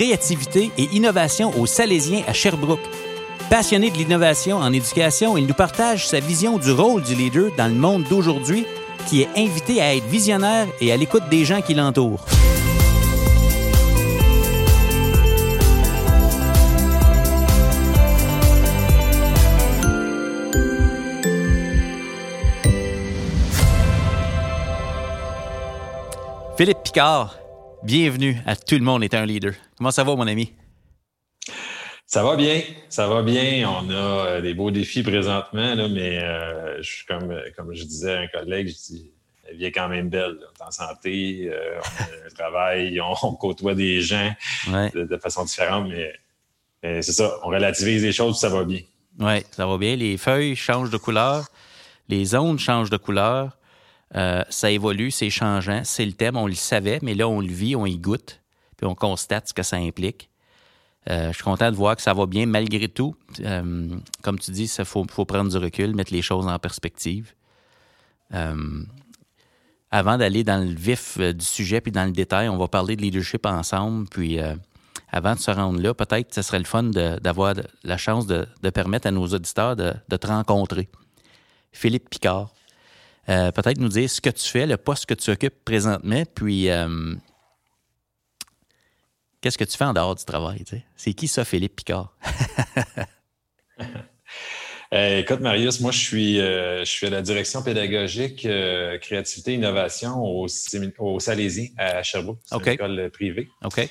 créativité et innovation au Salésien à Sherbrooke. Passionné de l'innovation en éducation, il nous partage sa vision du rôle du leader dans le monde d'aujourd'hui qui est invité à être visionnaire et à l'écoute des gens qui l'entourent. Philippe Picard, bienvenue à Tout le monde est un leader. Comment ça va, mon ami? Ça va bien, ça va bien. On a euh, des beaux défis présentement, là, mais euh, je, comme, comme je disais à un collègue, je dis, la vie est quand même belle. On est en santé, euh, on travaille, on, côtoie des gens de, façon différente, mais, c'est ça, on relativise les choses, ça va bien. Oui, ça va bien. Les feuilles changent de couleur, les ondes changent de couleur. ça évolue, c'est changeant, c'est le thème, on le savait, mais là, on le vit, on y goûte, puis on constate ce que ça implique. Euh, je suis content de voir que ça va bien malgré tout. Euh, comme tu dis, il faut, prendre du recul, mettre les choses en perspective. Euh, avant d'aller dans le vif du sujet puis dans le détail, on va parler de leadership ensemble. Puis avant de se rendre là, peut-être ce serait le fun d'avoir la chance de, permettre à nos auditeurs de, te rencontrer. Philippe Picard, peut-être nous dire ce que tu fais, le poste que tu occupes présentement, puis Qu'est-ce que tu fais en dehors du travail? C'est qui ça, Philippe Picard? Euh, écoute, Marius, moi, je suis, euh, je suis à la direction pédagogique euh, créativité et innovation au, au Salésien à Sherbrooke. C'est une école privée. OK.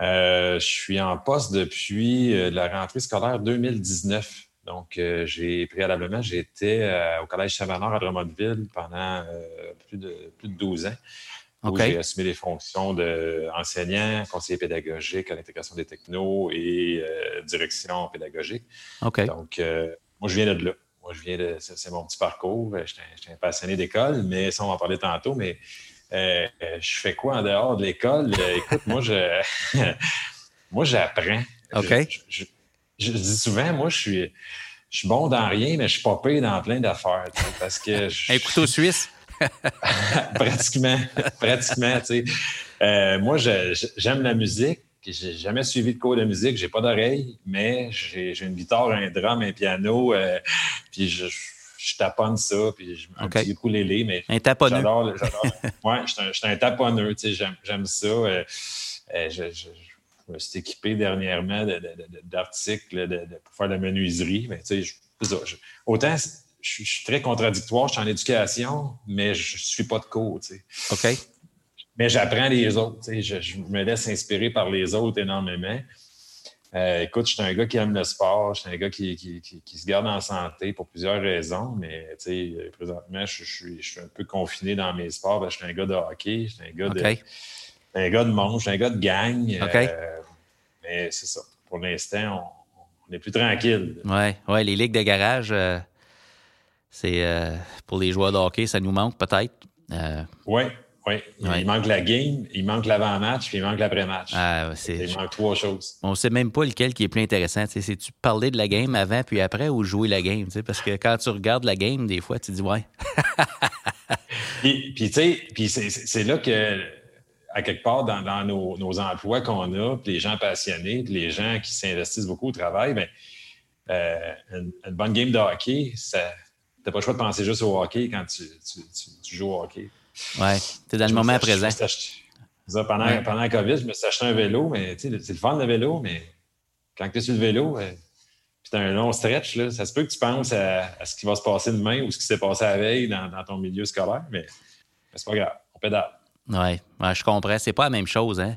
je suis en poste depuis la rentrée scolaire 2019. Donc, j'ai préalablement, j'étais au Collège Chavanard à Drummondville pendant plus, de, plus de 12 ans où j'ai assumé les fonctions d'enseignant, conseiller pédagogique à l'intégration des technos et euh, direction pédagogique. Donc, euh, moi, je viens de là. Moi, je viens de. C'est mon petit parcours. Euh, j'étais un passionné d'école, mais ça, on va en parler tantôt. Mais je fais quoi en dehors de l'école? écoute, moi, je. moi, j'apprends. OK. Je, dis souvent, moi, je suis. Je suis bon dans rien, mais je suis pas payé dans plein d'affaires. Parce que. un couteau suisse? pratiquement, pratiquement, tu sais. Euh, moi, j'aime la musique. J'ai jamais suivi de cours de musique, j'ai pas d'oreille, mais j'ai une guitare, un drum, un piano, euh, puis je, je, taponne ça, puis je un okay. petit mais un taponneux. J'adore, j'adore. ouais, je suis un, taponneux, tu sais, j'aime ça. Euh, je, je, me suis équipé dernièrement d'articles pour faire de la menuiserie, mais tu sais, autant je, suis très contradictoire. Je suis en éducation, mais je ne suis pas de cours. Tu sais. OK. Mais j'apprends les autres. Tu sais. je, me laisse inspirer par les autres énormément. Euh, écoute, je suis un gars qui aime le sport, je suis un gars qui, qui, se garde en santé pour plusieurs raisons, mais tu sais, présentement, je, suis un peu confiné dans mes sports. je suis un gars de hockey, je suis un gars de un gars de monde, je suis un gars de gang. Euh, mais c'est ça. Pour l'instant, on, est plus tranquille. Oui, ouais, les ligues de garage, euh, c'est euh, pour les joueurs de hockey, ça nous manque peut-être. oui, euh, oui. Il manque la game, il manque l'avant-match, puis il manque l'après-match. Ah, il manque trois choses. On ne sait même pas lequel qui est plus intéressant. C'est-tu parler de la game avant puis après ou jouer la game? Parce que quand tu regardes la game, des fois, tu dis ouais. puis, tu sais, c'est là que, à quelque part, dans, nos, emplois qu'on a, puis les gens passionnés, puis les gens qui s'investissent beaucoup au travail, bien, euh, une, une, bonne game de hockey, ça, n'as pas le choix de penser juste au hockey quand tu, joues au hockey. Ouais, tu es dans le moment présent. pendant, pendant la COVID, je me suis acheté un vélo, mais c'est le fun le vélo, mais quand tu es sur le vélo, euh, puis tu as un long stretch, là, ça se peut que tu penses à, ce qui va se passer demain ou ce qui s'est passé la veille dans, ton milieu scolaire, mais, c'est pas grave, on pédale. Oui, ouais, je comprends. C'est pas la même chose, hein?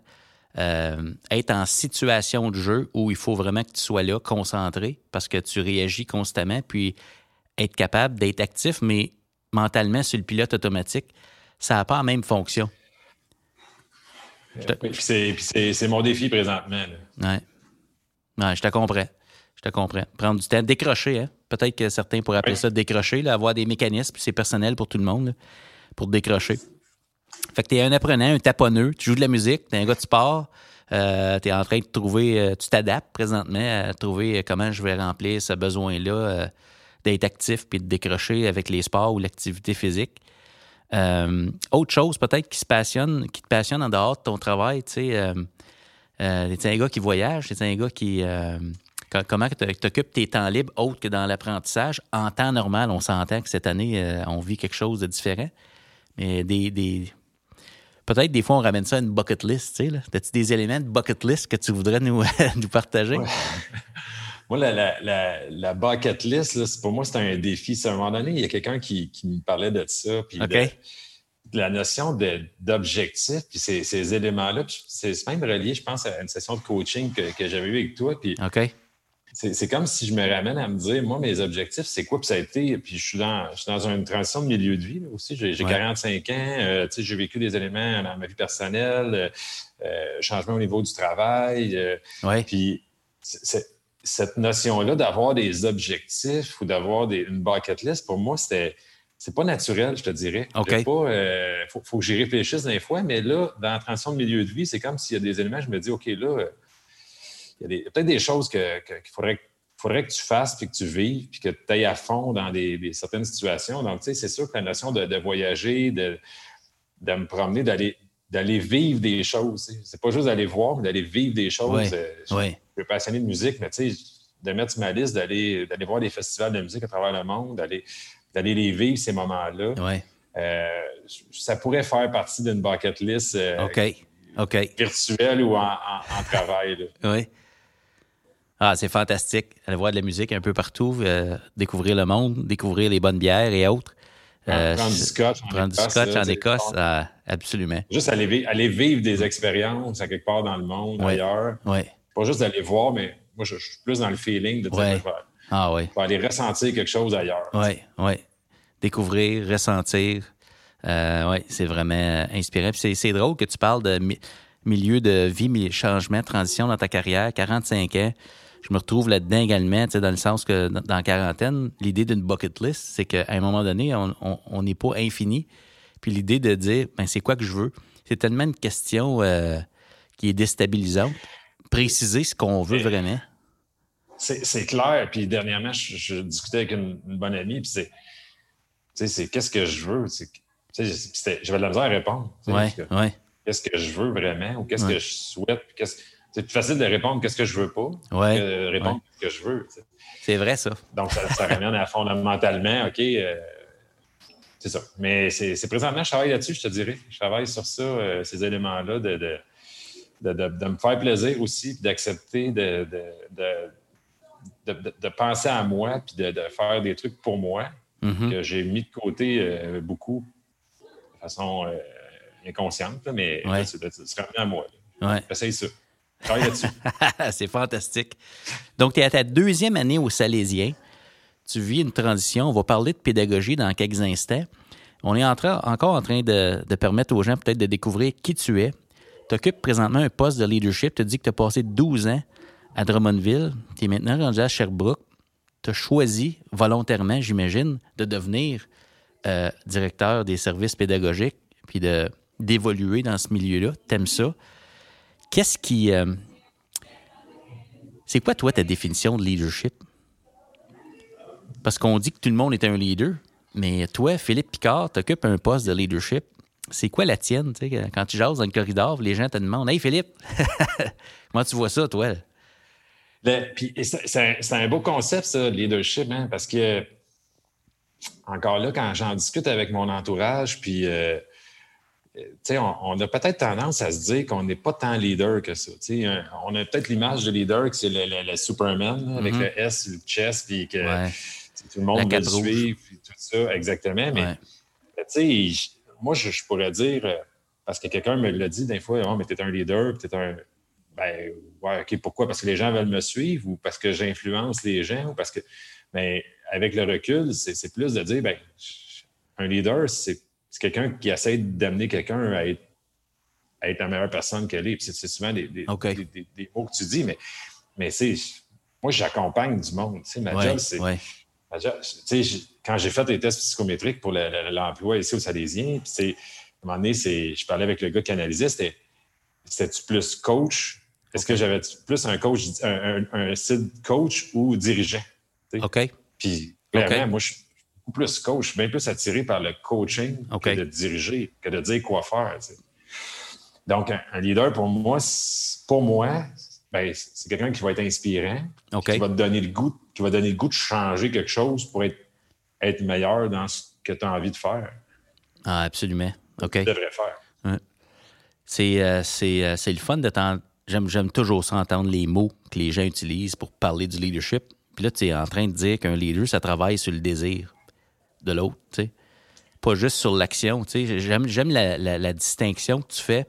Euh, être en situation de jeu où il faut vraiment que tu sois là, concentré, parce que tu réagis constamment, puis être capable d'être actif, mais mentalement sur le pilote automatique, ça n'a pas la même fonction. C'est mon défi présentement. Ouais. Ouais, je te comprends. Je te comprends. Prendre du temps, décrocher, hein? Peut-être que certains pourraient appeler ça décrocher, là, avoir des mécanismes, c'est personnel pour tout le monde, là, pour décrocher. Fait que tu es un apprenant, un taponneux, tu joues de la musique, tu es un gars de sport, euh, tu es en train de trouver, euh, tu t'adaptes présentement à trouver euh, comment je vais remplir ce besoin-là euh, d'être actif puis de décrocher avec les sports ou l'activité physique. Euh, autre chose peut-être qui se passionne, qui te passionne en dehors de ton travail, tu sais, euh, euh, t'es un gars qui voyage, t'es un gars qui... euh, co- comment tu occupes tes temps libres autres que dans l'apprentissage? En temps normal, on s'entend que cette année, on vit quelque chose de différent. Mais des, des, Peut-être des fois, on ramène ça à une bucket list, tu sais. As-tu des éléments de bucket list que tu voudrais nous, nous partager? Ouais. Moi, la, la, la, la bucket list, là, pour moi, c'est un défi. C'est à un moment donné, il y a quelqu'un qui, qui me parlait de ça. Puis OK. de, de la notion d'objectif, puis ces, ces éléments-là. C'est même relié, je pense, à une session de coaching que, que j'avais eue avec toi. Puis c'est comme si je me ramène à me dire, moi, mes objectifs, c'est quoi? Puis ça a été, puis je suis dans, je suis dans une transition de milieu de vie là, aussi. J'ai j'ai Ouais. 45 ans, euh, tu sais, j'ai vécu des éléments dans ma vie personnelle, euh, euh, changement au niveau du travail. euh, puis cette notion-là d'avoir des objectifs ou d'avoir une bucket list, pour moi, c'était. C'est pas naturel, je te dirais. Pas, euh, faut, faut que j'y réfléchisse des fois, mais là, dans la transition de milieu de vie, c'est comme s'il y a des éléments, je me dis, OK, là, euh, il y a il peut-être des choses que- que- qu'il faudrait, faudrait que tu fasses, puis que tu vives, puis que tu ailles à fond dans des, des- certaines situations. Donc, tu sais, c'est sûr que la notion de, de voyager, de, de me promener, d'aller d'aller vivre des choses. C'est pas juste d'aller voir, mais d'aller vivre des choses. Ouais. Euh, Oui. Je suis passionné de musique, mais tu sais, de mettre sur ma liste, d'aller d'aller voir des festivals de musique à travers le monde, d'aller d'aller les vivre, ces moments-là. Euh, ça pourrait faire partie d'une bucket list euh, virtuelle ou en, en- en travail. Oui. Ah, c'est fantastique. Aller voir de la musique un peu partout, euh, découvrir le monde, découvrir les bonnes bières et autres. Euh, prendre du scotch en Prendre du Écosse, scotch là, en Écosse, ah, absolument. Juste aller, vi- aller vivre des expériences à quelque part dans le monde, Ouais. ailleurs. Oui. Pas juste d'aller voir, mais moi, je, je suis plus dans le feeling de dire, Ouais. je, vais, Ah oui. je vais aller ressentir quelque chose ailleurs. Oui, oui. Découvrir, ressentir. Euh, oui, c'est vraiment euh, inspirant. Puis c'est, drôle que tu parles de mi- milieu de vie, changement, transition dans ta carrière, 45 ans. Je me retrouve là-dedans également, dans le sens que dans dans la quarantaine, l'idée d'une bucket list, c'est qu'à un moment donné, on- on on n'est pas infini. Puis l'idée de dire, ben, c'est quoi que je veux? C'est tellement une question euh, qui est déstabilisante. Préciser ce qu'on veut vraiment. C'est clair. Puis dernièrement, je, je discutais avec une, une bonne amie, puis c'est, tu sais, c'est qu'est-ce que je veux? J'avais de la misère à répondre. que oui, Qu'est-ce que je veux vraiment ou qu'est-ce Ouais. que je souhaite? C'est plus facile de répondre qu'est-ce que je veux pas Ouais, que de répondre ce que je veux. c'est vrai ça. Donc, ça, ça ramène à fondamentalement, OK, euh, c'est ça. Mais c'est c'est présentement, je travaille là-dessus, je te dirais. Je travaille sur ça, euh, ces éléments-là, de, de, de, de- de me faire plaisir aussi, puis d'accepter de, de, de, de- de penser à moi, puis de, de faire des trucs pour moi, Mhm. que j'ai mis de côté euh, beaucoup de façon euh, inconsciente, là, mais Ouais. se ramener à moi. Ouais. J'essaye ça. Travaille là-dessus. c'est fantastique. Donc, tu es à ta deuxième année au Salésien. Tu vis une transition. On va parler de pédagogie dans quelques instants. On est en train- encore en train de, de permettre aux gens peut-être de découvrir qui tu es. Tu occupes présentement un poste de leadership. Tu dis que tu as passé 12 ans à Drummondville. Tu es maintenant rendu à Sherbrooke. Tu as choisi volontairement, j'imagine, de devenir euh, directeur des services pédagogiques puis d'évoluer dans ce milieu-là. Tu aimes ça. Qu'est-ce qui. euh, c'est quoi, toi, ta définition de leadership? Parce qu'on dit que tout le monde est un leader, mais toi, Philippe Picard, t'occupes un poste de leadership. C'est quoi la tienne? tu sais, Quand tu jases dans le corridor, les gens te demandent Hey Philippe, comment tu vois ça, toi? C'est, un, beau concept, ça, le leadership, hein, parce que, encore là, quand j'en discute avec mon entourage, puis, euh, euh, on, on a peut-être tendance à se dire qu'on n'est pas tant leader que ça. Un- on a peut-être l'image de leader que c'est le, le- le Superman, là, avec Mhm. le S, le chest, puis que Ouais. tout le monde veut le suivre, puis tout ça, exactement. Mais, Ouais. tu sais, moi, je, je pourrais dire, euh, parce que quelqu'un me l'a dit des fois, oh, mais t'es un leader, t'es un. Ben, ouais, OK, pourquoi? Parce que les gens veulent me suivre ou parce que j'influence les gens ou parce que. Mais avec le recul, c'est plus de dire, ben, un leader, c'est quelqu'un qui essaie d'amener quelqu'un à être, à être la meilleure personne qu'elle est. Puis c'est- souvent des, des- mots que tu dis, mais mais c'est. Moi, j'accompagne du monde. Ma Ouais, job, c'est. ouais. ma job- quand j'ai fait les tests psychométriques pour le- le- l'emploi ici au Salésien, puis c'est. À un moment donné, je parlais avec le gars qui analysait, c'était. C'était-tu plus coach? Est-ce que j'avais plus un coach, un, un, un style coach ou dirigeant? OK. Puis, clairement, moi, je suis beaucoup plus coach. Je suis bien plus attiré par le coaching que de diriger, que de dire quoi faire. Donc, un, un leader, pour moi, c'est- pour moi, ben, c'est quelqu'un qui va être inspirant, qui va te donner le goût, qui va donner le goût de changer quelque chose pour être, être meilleur dans ce que tu as envie de faire, Ah, absolument. OK. tu devrais faire. C'est euh, c'est, euh, c'est le fun de t'en- J'aime, j'aime toujours ça entendre les mots que les gens utilisent pour parler du leadership. Puis là, tu es en train de dire qu'un leader, ça travaille sur le désir de l'autre, tu sais. Pas juste sur l'action, tu sais. J'aime, j'aime la, la- la distinction que tu fais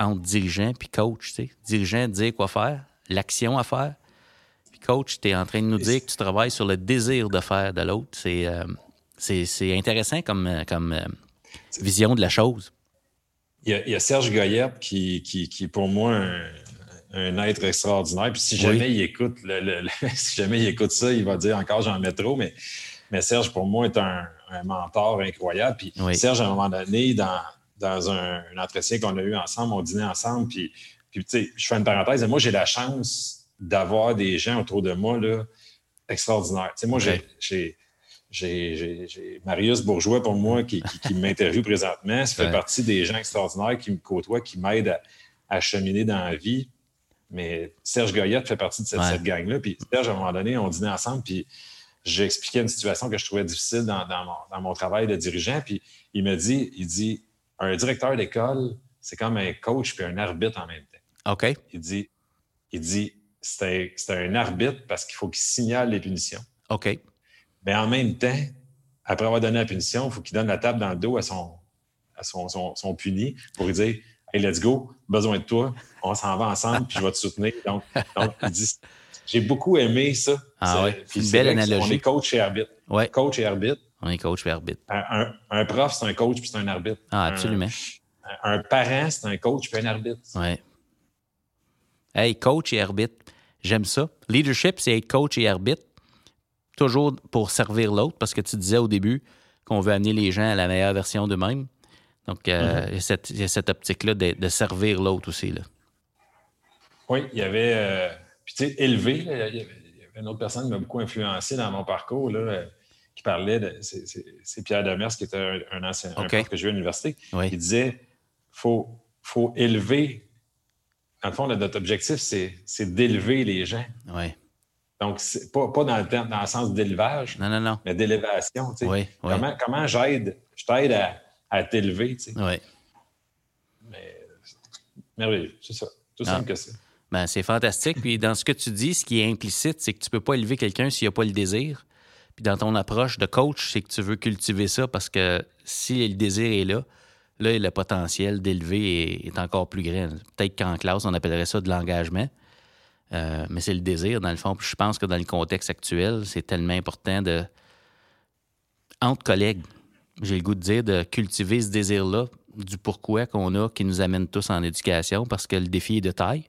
entre dirigeant puis coach, tu sais. Dirigeant, dire quoi faire, l'action à faire. Puis coach, tu es en train de nous dire que tu travailles sur le désir de faire de l'autre. C'est, euh, c'est, intéressant comme, euh, comme euh, vision de la chose. Il y, a, il y a Serge Goyette qui, qui, qui est pour moi un, un être extraordinaire. Puis si Oui. jamais il écoute le, le- le- si jamais il écoute ça, il va dire encore j'en mets trop, mais, mais Serge, pour moi, est un, un mentor incroyable. Puis Oui. Serge, à un moment donné, dans, dans un, un entretien qu'on a eu ensemble, on dînait ensemble, puis, puis tu sais, je fais une parenthèse, et moi, j'ai la chance d'avoir des gens autour de moi là, extraordinaires. Tu sais, moi, j'ai- Ok. j'ai j'ai Marius Bourgeois pour moi qui, qui, qui m'interviewe présentement. Ça fait Ouais. partie des gens extraordinaires qui me côtoient, qui m'aident à, à cheminer dans la vie. Mais Serge Goyette fait partie de cette, Ouais. cette gang-là. Puis Serge, à un moment donné, on dînait ensemble, puis j'ai expliqué une situation que je trouvais difficile dans, dans mon, dans mon travail de dirigeant. Puis il me dit, il dit, un directeur d'école, c'est comme un coach puis un arbitre en même temps. OK? Il dit, il dit, c'est un, arbitre parce qu'il faut qu'il signale les punitions. OK. Mais en même temps, après avoir donné la punition, il faut qu'il donne la table dans le dos à son, à son, son, son puni pour lui dire Hey, let's go, besoin de toi, on s'en va ensemble, puis je vais te soutenir. Donc, donc J'ai beaucoup aimé ça. Ah ouais, c'est une belle analogie. On est coach et arbitre. Ouais. Coach et arbitre. On est coach et arbitre. Un, un- un prof, c'est un coach puis c'est un arbitre. Ah, absolument. Un, un parent, c'est un coach puis un arbitre. Ouais. Hey, coach et arbitre. J'aime ça. Leadership, c'est être coach et arbitre. Toujours pour servir l'autre, parce que tu disais au début qu'on veut amener les gens à la meilleure version d'eux-mêmes. Donc, euh, il y a cette, il y a cette optique-là de, de servir l'autre aussi. Là. Oui, il y avait. euh, puis, tu sais, élevé, là, il y avait il y avait une autre personne qui m'a beaucoup influencé dans mon parcours, là, euh, qui parlait de. c'est- Pierre Demers, qui était un, un ancien un OK. prof que j'ai eu à l'université. Il Oui. disait faut, faut élever. Dans le fond, là, notre objectif, c'est d'élever les gens. Oui. Donc, pas, pas dans, le terme- dans le sens d'élevage, Non, non, non. mais d'élévation. tu sais. Oui, oui. Comment, comment j'aide, je t'aide à, à t'élever. tu sais. Oui. Mais, merveilleux, c'est ça. Tout Ah. simple que ça. Ben, c'est fantastique. Puis dans ce que tu dis, ce qui est implicite, c'est que tu peux pas élever quelqu'un s'il n'y a pas le désir. Puis dans ton approche de coach, c'est que tu veux cultiver ça parce que si le désir est là, là, le potentiel d'élever est, est encore plus grand. Peut-être qu'en classe, on appellerait ça de l'engagement. Euh, mais c'est le désir, dans le fond. Puis je pense que dans le contexte actuel, c'est tellement important de. Entre collègues, j'ai le goût de dire, de cultiver ce désir-là, du pourquoi qu'on a, qui nous amène tous en éducation, parce que le défi est de taille.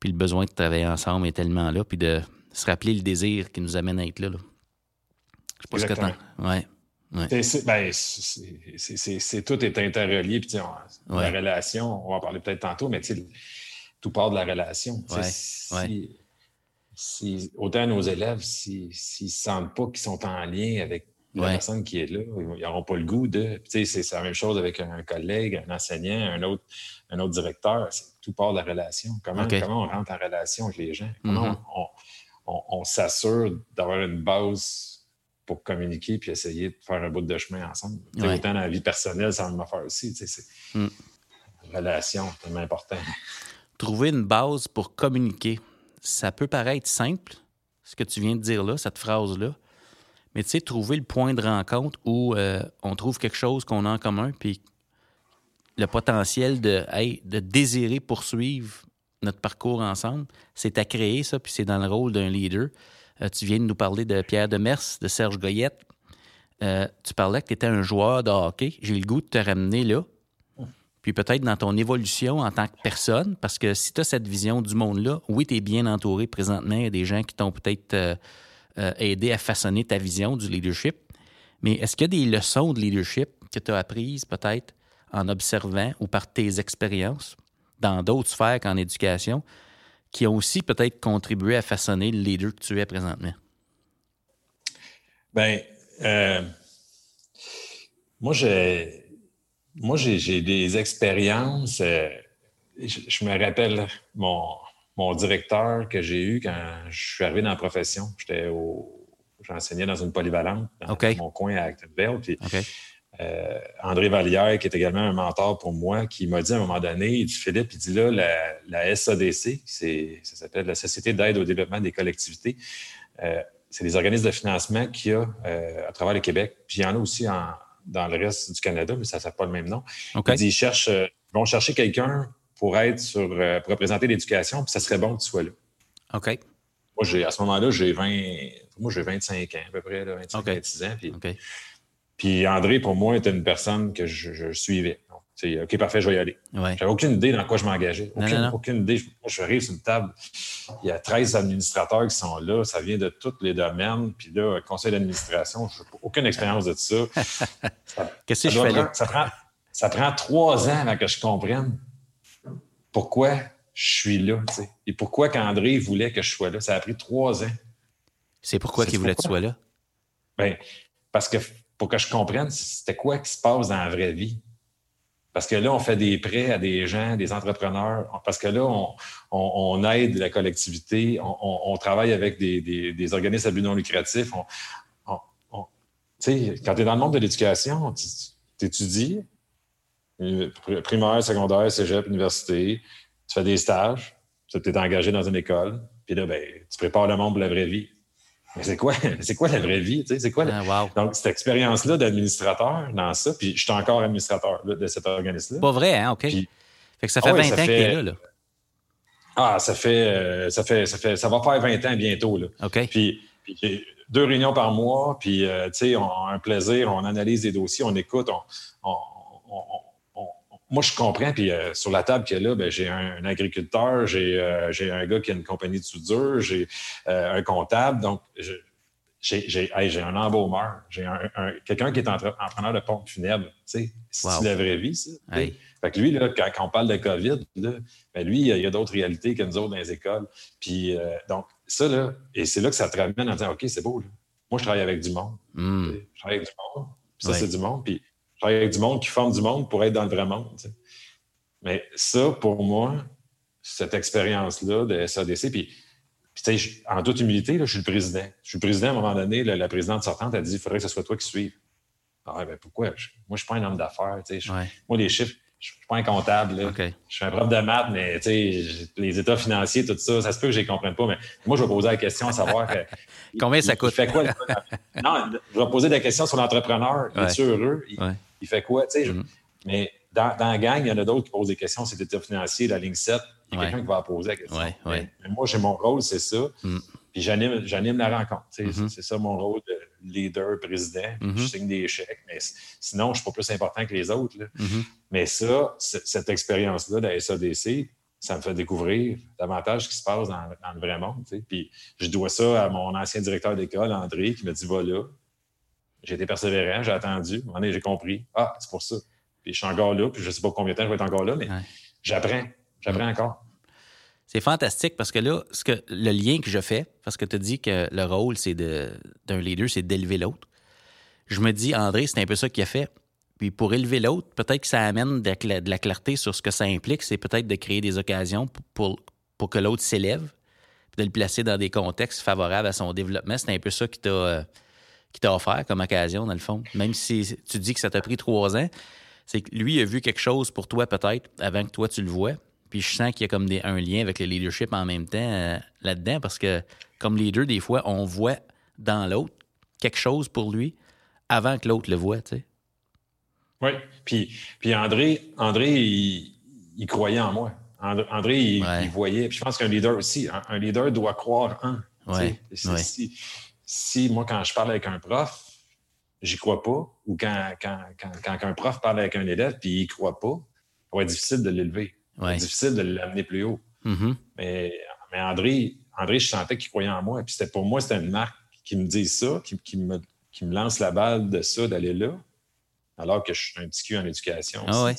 Puis le besoin de travailler ensemble est tellement là, puis de se rappeler le désir qui nous amène à être là. là. Je sais pas ce que Exactement. Ouais. C'est- ben, c'est- tout est interrelié. Puis, on- Ouais. La relation, on va en parler peut-être tantôt, mais tout part de la relation. Ouais, si- autant nos élèves, s'ils ne sentent pas qu'ils sont en lien avec la personne qui est là, ils n'auront pas le goût de. C'est la même chose avec un collègue, un enseignant, un autre, un autre directeur. Tout part de la relation. Comment, comment on rentre en relation avec les gens? Comment Mhm. on, on- on s'assure d'avoir une base pour communiquer puis essayer de faire un bout de chemin ensemble. Ouais. Autant dans la vie personnelle, ça en affaire aussi. tu sais, C'est Mm. relation, c'est tellement important. Trouver une base pour communiquer. Ça peut paraître simple, ce que tu viens de dire là, cette phrase-là. Mais tu sais, trouver le point de rencontre où euh, on trouve quelque chose qu'on a en commun, puis le potentiel de, hey, de désirer poursuivre notre parcours ensemble, c'est à créer ça, puis c'est dans le rôle d'un leader. Euh, tu viens de nous parler de Pierre Demers, de Serge Goyette. Euh, tu parlais que tu étais un joueur de hockey. J'ai le goût de te ramener là. puis peut-être dans ton évolution en tant que personne, parce que si tu as cette vision du monde-là, oui, tu es bien entouré présentement, des gens qui t'ont peut-être euh, aidé à façonner ta vision du leadership, mais est-ce qu'il y a des leçons de leadership que tu as apprises peut-être en observant ou par tes expériences dans d'autres sphères qu'en éducation qui ont aussi peut-être contribué à façonner le leader que tu es présentement? Bien, euh, moi, j'ai moi, j'ai des expériences. Euh, je, me rappelle mon, mon directeur que j'ai eu quand je suis arrivé dans la profession. J'étais au, j'enseignais dans une polyvalente dans mon coin à Actonville. Puis, euh, André Vallière, qui est également un mentor pour moi, qui m'a dit à un moment donné, il dit Philippe, il dit là, la, la SADC, ça s'appelle la Société d'aide au développement des collectivités. Euh, c'est des organismes de financement qu'il y a à travers le Québec. Puis il y en a aussi en, dans le reste du Canada, mais ça n'a pas le même nom. Ils, cherchent, euh, vont chercher quelqu'un pour être sur, euh, pour représenter l'éducation, puis ça serait bon que tu sois là. OK. Moi, à ce moment-là, j'ai 20, moi, j'ai 25 ans, à peu près, 25, 26 ans. Puis, puis, André, pour moi, était une personne que je, suivais. C'est OK, parfait, je vais y aller. J'avais aucune idée dans quoi je m'engageais. Aucune, aucune idée. Moi, je arrive sur une table, il y a 13 administrateurs qui sont là, ça vient de tous les domaines. Puis là, conseil d'administration, je n'ai aucune expérience de ça. Qu'est-ce que je fais là? Ça prend, ça prend trois ans avant que je comprenne pourquoi je suis là. Et pourquoi qu'André voulait que je sois là. Ça a pris trois ans. C'est pourquoi qu'il voulait que tu sois là? Bien, parce que pour que je comprenne, c'était quoi qui se passe dans la vraie vie. Parce que là, on fait des prêts à des gens, des entrepreneurs, parce que là, on, aide la collectivité, on, travaille avec des, organismes à but non lucratif. quand tu es dans le monde de l'éducation, tu étudies, euh, primaire, secondaire, cégep, université, tu fais des stages, tu es engagé dans une école, puis là, ben, tu prépares le monde pour la vraie vie. Mais c'est quoi, c'est quoi la vraie vie? C'est quoi ah, Donc, cette expérience-là d'administrateur dans ça, puis je suis encore administrateur de cet organisme-là. Pas vrai, hein? OK. fait que ça fait 20 ah ans que tu es là, Ah, ça fait, euh, ça fait, ça fait, ça va faire 20 ans bientôt, là. OK. Puis, deux réunions par mois, puis, euh, tu sais, on a un plaisir, on analyse les dossiers, on écoute, on, moi, je comprends. Puis euh, sur la table qu'il y a là, ben, j'ai un, agriculteur, j'ai un gars qui a une compagnie de soudure, j'ai un comptable. Donc, j'ai un embaumeur, j'ai un, quelqu'un qui est entrepreneur de pompe funèbre. C'est la vraie vie, ça. Fait que lui, là, quand, on parle de COVID, là, ben lui, il y a, d'autres réalités que nous autres dans les écoles. Puis, euh, donc, ça, là, et c'est là que ça te ramène en disant, OK, c'est beau. Là. Moi, je travaille avec du monde. Hmm. Je travaille avec du monde. ça, c'est du monde. Puis, je travaille avec du monde qui forme du monde pour être dans le vrai monde. Mais ça, pour moi, cette expérience-là de SADC, puis puis, en toute humilité, là, je suis le président. Je suis le président, à un moment donné, la présidente sortante a dit il faudrait que ce soit toi qui suive. Ah, ben pourquoi? moi, je ne suis pas un homme d'affaires. Moi, les chiffres, je ne suis pas un comptable. Je suis un prof de maths, mais les états financiers, tout ça, ça se peut que je ne les comprenne pas. Mais moi, je vais poser la question à savoir. Combien ça coûte? Il fait quoi? non, je vais poser des questions sur l'entrepreneur. Il est heureux? Il, fait quoi? Mm-hmm. Mais dans, dans, la gang, il y en a d'autres qui posent des questions sur l'état financier, la ligne 7 il y a quelqu'un qui va poser la question. Mais, moi, j'ai mon rôle, c'est ça. Mm. Puis j'anime la rencontre. Mm-hmm. C'est ça mon rôle de leader, président. Mm-hmm. Je signe des chèques. Mais sinon, je ne suis pas plus important que les autres. Mm-hmm. Mais ça, cette expérience-là de la SADC, ça me fait découvrir davantage ce qui se passe dans, le vrai monde. Puis je dois ça à mon ancien directeur d'école, André, qui me dit voilà. J'ai été persévérant, j'ai attendu. À un moment j'ai compris. Ah, c'est pour ça. Puis je suis encore là, puis je ne sais pas combien de temps je vais être encore là, mais j'apprends. J'apprends encore. C'est fantastique parce que là, ce que, le lien que je fais, parce que tu as dit que le rôle c'est d'un leader, c'est d'élever l'autre. Je me dis, André, c'est un peu ça qu'il a fait. Puis pour élever l'autre, peut-être que ça amène de la, clarté sur ce que ça implique. C'est peut-être de créer des occasions pour, pour, que l'autre s'élève, puis de le placer dans des contextes favorables à son développement. C'est un peu ça qui t'a euh, offert comme occasion, dans le fond. Même si tu dis que ça t'a pris trois ans, c'est que lui a vu quelque chose pour toi peut-être avant que toi tu le vois. Puis je sens qu'il y a comme des, un lien avec le leadership en même temps euh, là-dedans parce que comme leader, des fois, on voit dans l'autre quelque chose pour lui avant que l'autre le voit, tu sais. Oui. Puis, puis André, André il, croyait en moi. André, il, voyait. Puis je pense qu'un leader aussi, un, leader doit croire en. Ouais. Si, si, moi, quand je parle avec un prof, j'y crois pas, ou quand, quand, quand, quand, un prof parle avec un élève puis il croit pas, ça va être difficile de l'élever. difficile de l'amener plus haut. Mm-hmm. mais, mais André, André, je sentais qu'il croyait en moi. Puis c'était pour moi, c'était une marque qui me dit ça, qui, me, qui me lance la balle de ça, d'aller là. Alors que je suis un petit cul en éducation. Ah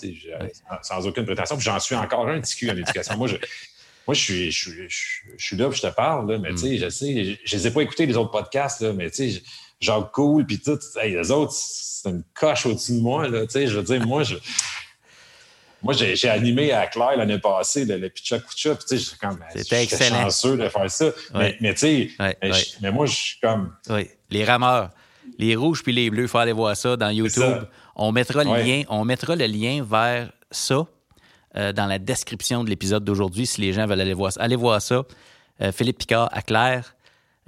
sans, aucune prétention. Puis j'en suis encore un petit cul en éducation. moi, je, moi, je suis, je, suis là, je te parle, là, mais tu sais, je sais, je ne les ai pas écoutés les autres podcasts, là, mais tu sais, genre cool, puis tout. les autres, c'est une coche au-dessus de moi, là, tu sais, je veux dire, moi, je. Moi, j'ai animé à Claire l'année passée le, le Picha Kucha, puis tu sais, C'était excellent. chanceux de faire ça. Mais, mais tu sais, mais, moi, je suis comme. Oui, les rameurs. Les rouges puis les bleus, il faut aller voir ça dans YouTube. On mettra le lien, on mettra le lien vers ça euh, dans la description de l'épisode d'aujourd'hui si les gens veulent aller voir ça. Allez voir ça. Euh, Philippe Picard à Claire.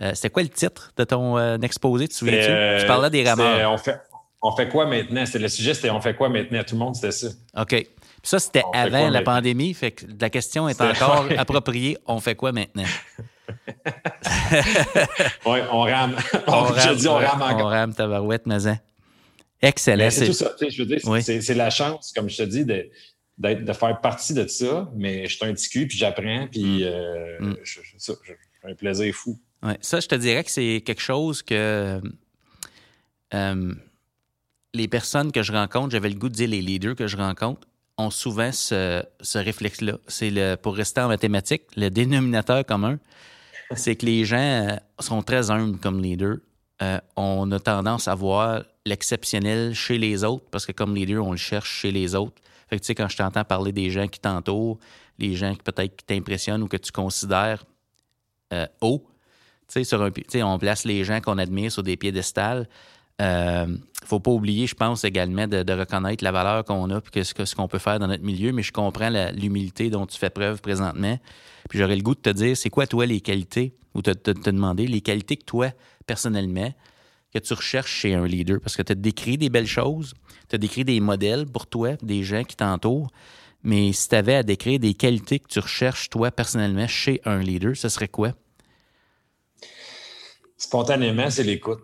Euh, c'était quoi le titre de ton exposé, tu te souviens-tu? tu parlais des rameurs. On fait, on fait quoi maintenant? C'était le sujet, c'était on fait quoi maintenant? Tout le monde, c'était ça. OK ça, c'était avant la pandémie. Fait que la question est encore appropriée. On fait quoi maintenant? oui, on rame. On, rame, dis, on rame encore. On rame, tabarouette, mazin. Excellent. C'est tout ça. Je veux dire, c'est la chance, comme je te dis, de, de faire partie de ça, mais je suis un petit cul, puis j'apprends, puis mm. euh, mm. j'ai un plaisir fou. Ouais. Ça, je te dirais que c'est quelque chose que euh, les personnes que je rencontre, j'avais le goût de dire les leaders que je rencontre, ont souvent ce, réflexe-là. C'est le, pour rester en mathématiques, le dénominateur commun, c'est que les gens euh, sont très humbles comme leaders. Euh, on a tendance à voir l'exceptionnel chez les autres parce que comme leader, on le cherche chez les autres. Fait que, tu sais, quand je t'entends parler des gens qui t'entourent, les gens qui peut-être qui t'impressionnent ou que tu considères euh, haut, tu sur un, on place les gens qu'on admire sur des piédestals. Il euh, ne faut pas oublier, je pense également, de, reconnaître la valeur qu'on a et ce, qu'on peut faire dans notre milieu, mais je comprends l'humilité dont tu fais preuve présentement. Puis j'aurais le goût de te dire, c'est quoi, toi, les qualités, ou te, te, demander les qualités que toi, personnellement, que tu recherches chez un leader. Parce que tu as décrit des belles choses, tu as décrit des modèles pour toi, des gens qui t'entourent. Mais si tu avais à décrire des qualités que tu recherches, toi, personnellement, chez un leader, ce serait quoi? Spontanément, c'est l'écoute.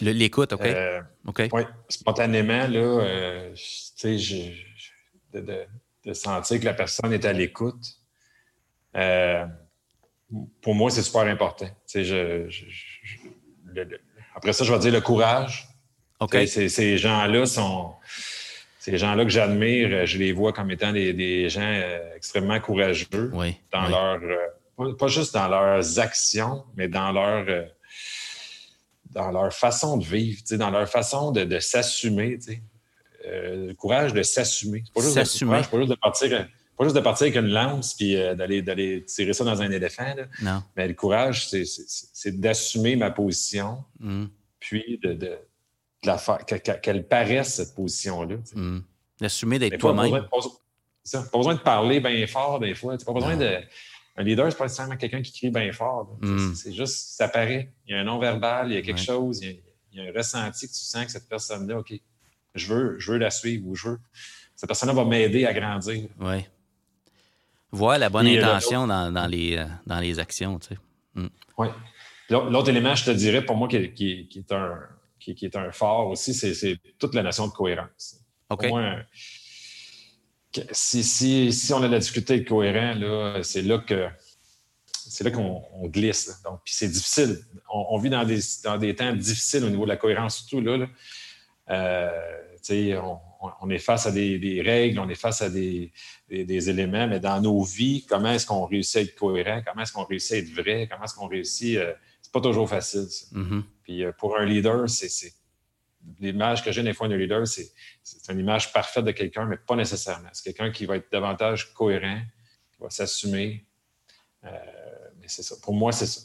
L'écoute, OK. Euh. Oui, spontanément, là, euh, tu sais, de, sentir que la personne est à l'écoute, euh, pour moi, c'est super important. Tu sais, après ça, je vais dire le courage. OK. Ces gens-là sont. Ces gens-là que j'admire, je les vois comme étant des, gens extrêmement courageux oui, dans leur. pas juste dans leurs actions, mais dans leur dans leur façon de vivre, dans leur façon de, de s'assumer. Euh, le courage de s'assumer. Pas juste, s'assumer. pas juste de partir. Pas juste de partir avec une lance puis euh, d'aller, d'aller tirer ça dans un éléphant. Là. Non. Mais le courage, c'est, c'est, d'assumer ma position, mm. puis de, de, la faire, qu'elle paraisse, cette position-là. Mm. D'assumer d'être toi-même. Pas besoin, de, pas, besoin de parler bien fort des fois. Pas besoin de un leader, c'est pas nécessairement quelqu'un qui crie bien fort. Mm. C'est juste, ça paraît. Il y a un non-verbal, il y a quelque chose, il y a, un ressenti que tu sens que cette personne-là, OK, je veux, je veux la suivre ou je veux. Cette personne-là va m'aider à grandir. Oui. Voir la bonne euh, intention dans, les, euh, dans les actions, tu sais. Mm. Oui. L'autre élément, je te dirais, pour moi, qui, est, un, qui, est un fort aussi, c'est toute la notion de cohérence. OK si, on a la difficulté cohérent, là, c'est là que c'est là qu'on glisse. Donc, puis c'est difficile. On, vit dans des, dans des temps difficiles au niveau de la cohérence, surtout là. Euh, on, est face à des, règles, on est face à des, éléments, mais dans nos vies, comment est-ce qu'on réussit à être cohérent? Comment est-ce qu'on réussit à être vrai? Comment est-ce qu'on réussit? Euh, c'est pas toujours facile. Mm-hmm. Puis euh, pour un leader, c'est l'image que j'ai des fois d'un leader, c'est une image parfaite de quelqu'un, mais pas nécessairement. C'est quelqu'un qui va être davantage cohérent, qui va s'assumer. Euh, mais c'est ça. Pour moi, c'est ça.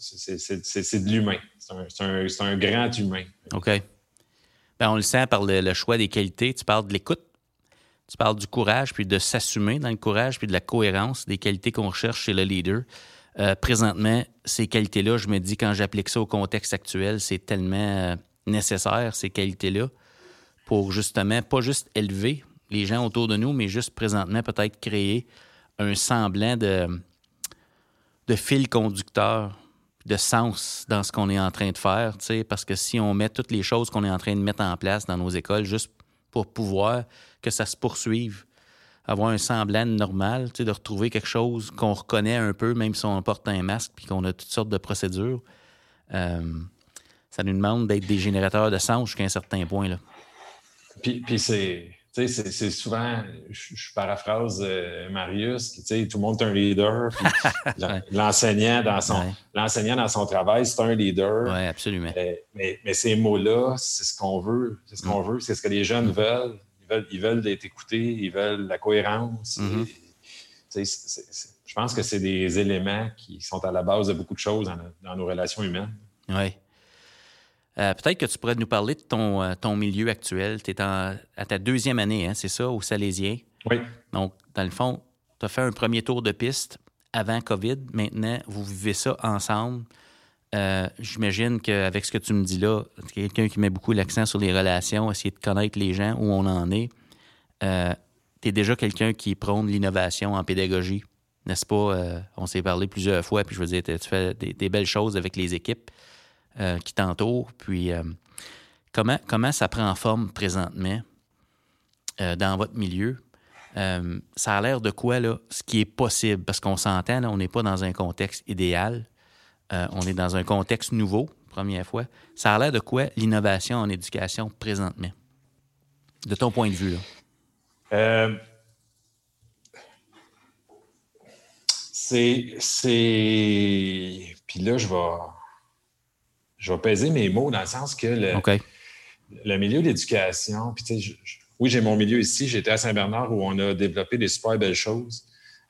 C'est de l'humain. C'est un, un, grand humain. OK. Ben, on le sent par le, choix des qualités. Tu parles de l'écoute. Tu parles du courage, puis de s'assumer dans le courage, puis de la cohérence, des qualités qu'on recherche chez le leader. Euh, présentement, ces qualités-là, je me dis, quand j'applique ça au contexte actuel, c'est tellement euh, nécessaires, ces qualités-là, pour justement, pas juste élever les gens autour de nous, mais juste présentement peut-être créer un semblant de fil conducteur, de sens dans ce qu'on est en train de faire, parce que si on met toutes les choses qu'on est en train de mettre en place dans nos écoles juste pour pouvoir que ça se poursuive avoir un semblant normal, de retrouver quelque chose qu'on reconnaît un peu, même si on porte un masque puis qu'on a toutes sortes de procédures. Euh, ça nous demande d'être des générateurs de sens jusqu'à un certain point. Là. Puis, puis c'est c'est souvent, je, paraphrase euh, Marius, qui, tout le monde est un leader. L'enseignant dans, son, dans son travail, c'est un leader. Oui, absolument. Euh, mais, mais, ces mots-là, c'est ce qu'on veut. C'est ce qu'on mm. veut, c'est ce que les jeunes mm. veulent. Ils veulent, ils veulent être écoutés, ils veulent la cohérence. Mm-hmm. je pense que c'est des éléments qui sont à la base de beaucoup de choses dans, dans nos relations humaines. Oui. Euh, peut-être que tu pourrais nous parler de ton, euh, ton milieu actuel. Tu es à ta deuxième année, hein, c'est ça, au Salésien? Oui. Donc, dans le fond, tu as fait un premier tour de piste avant COVID. Maintenant, vous vivez ça ensemble. Euh, j'imagine qu'avec ce que tu me dis là, tu es quelqu'un qui met beaucoup l'accent sur les relations, essayer de connaître les gens, où on en est. tu es déjà quelqu'un qui prône l'innovation en pédagogie, n'est-ce pas? on s'est parlé plusieurs fois, puis je veux dire, tu fais des belles choses avec les équipes. Euh, qui t'entourent. Puis, euh, comment, comment ça prend forme présentement euh, dans votre milieu? ça a l'air de quoi, là, ce qui est possible? Parce qu'on s'entend, on n'est pas dans un contexte idéal. on est dans un contexte nouveau, première fois. Ça a l'air de quoi l'innovation en éducation présentement? De ton point de vue, là. c'est. Puis là, je vais je vais peser mes mots dans le sens que le, le milieu de l'éducation, puis oui, j'ai mon milieu ici. J'étais à Saint-Bernard où on a développé des super belles choses,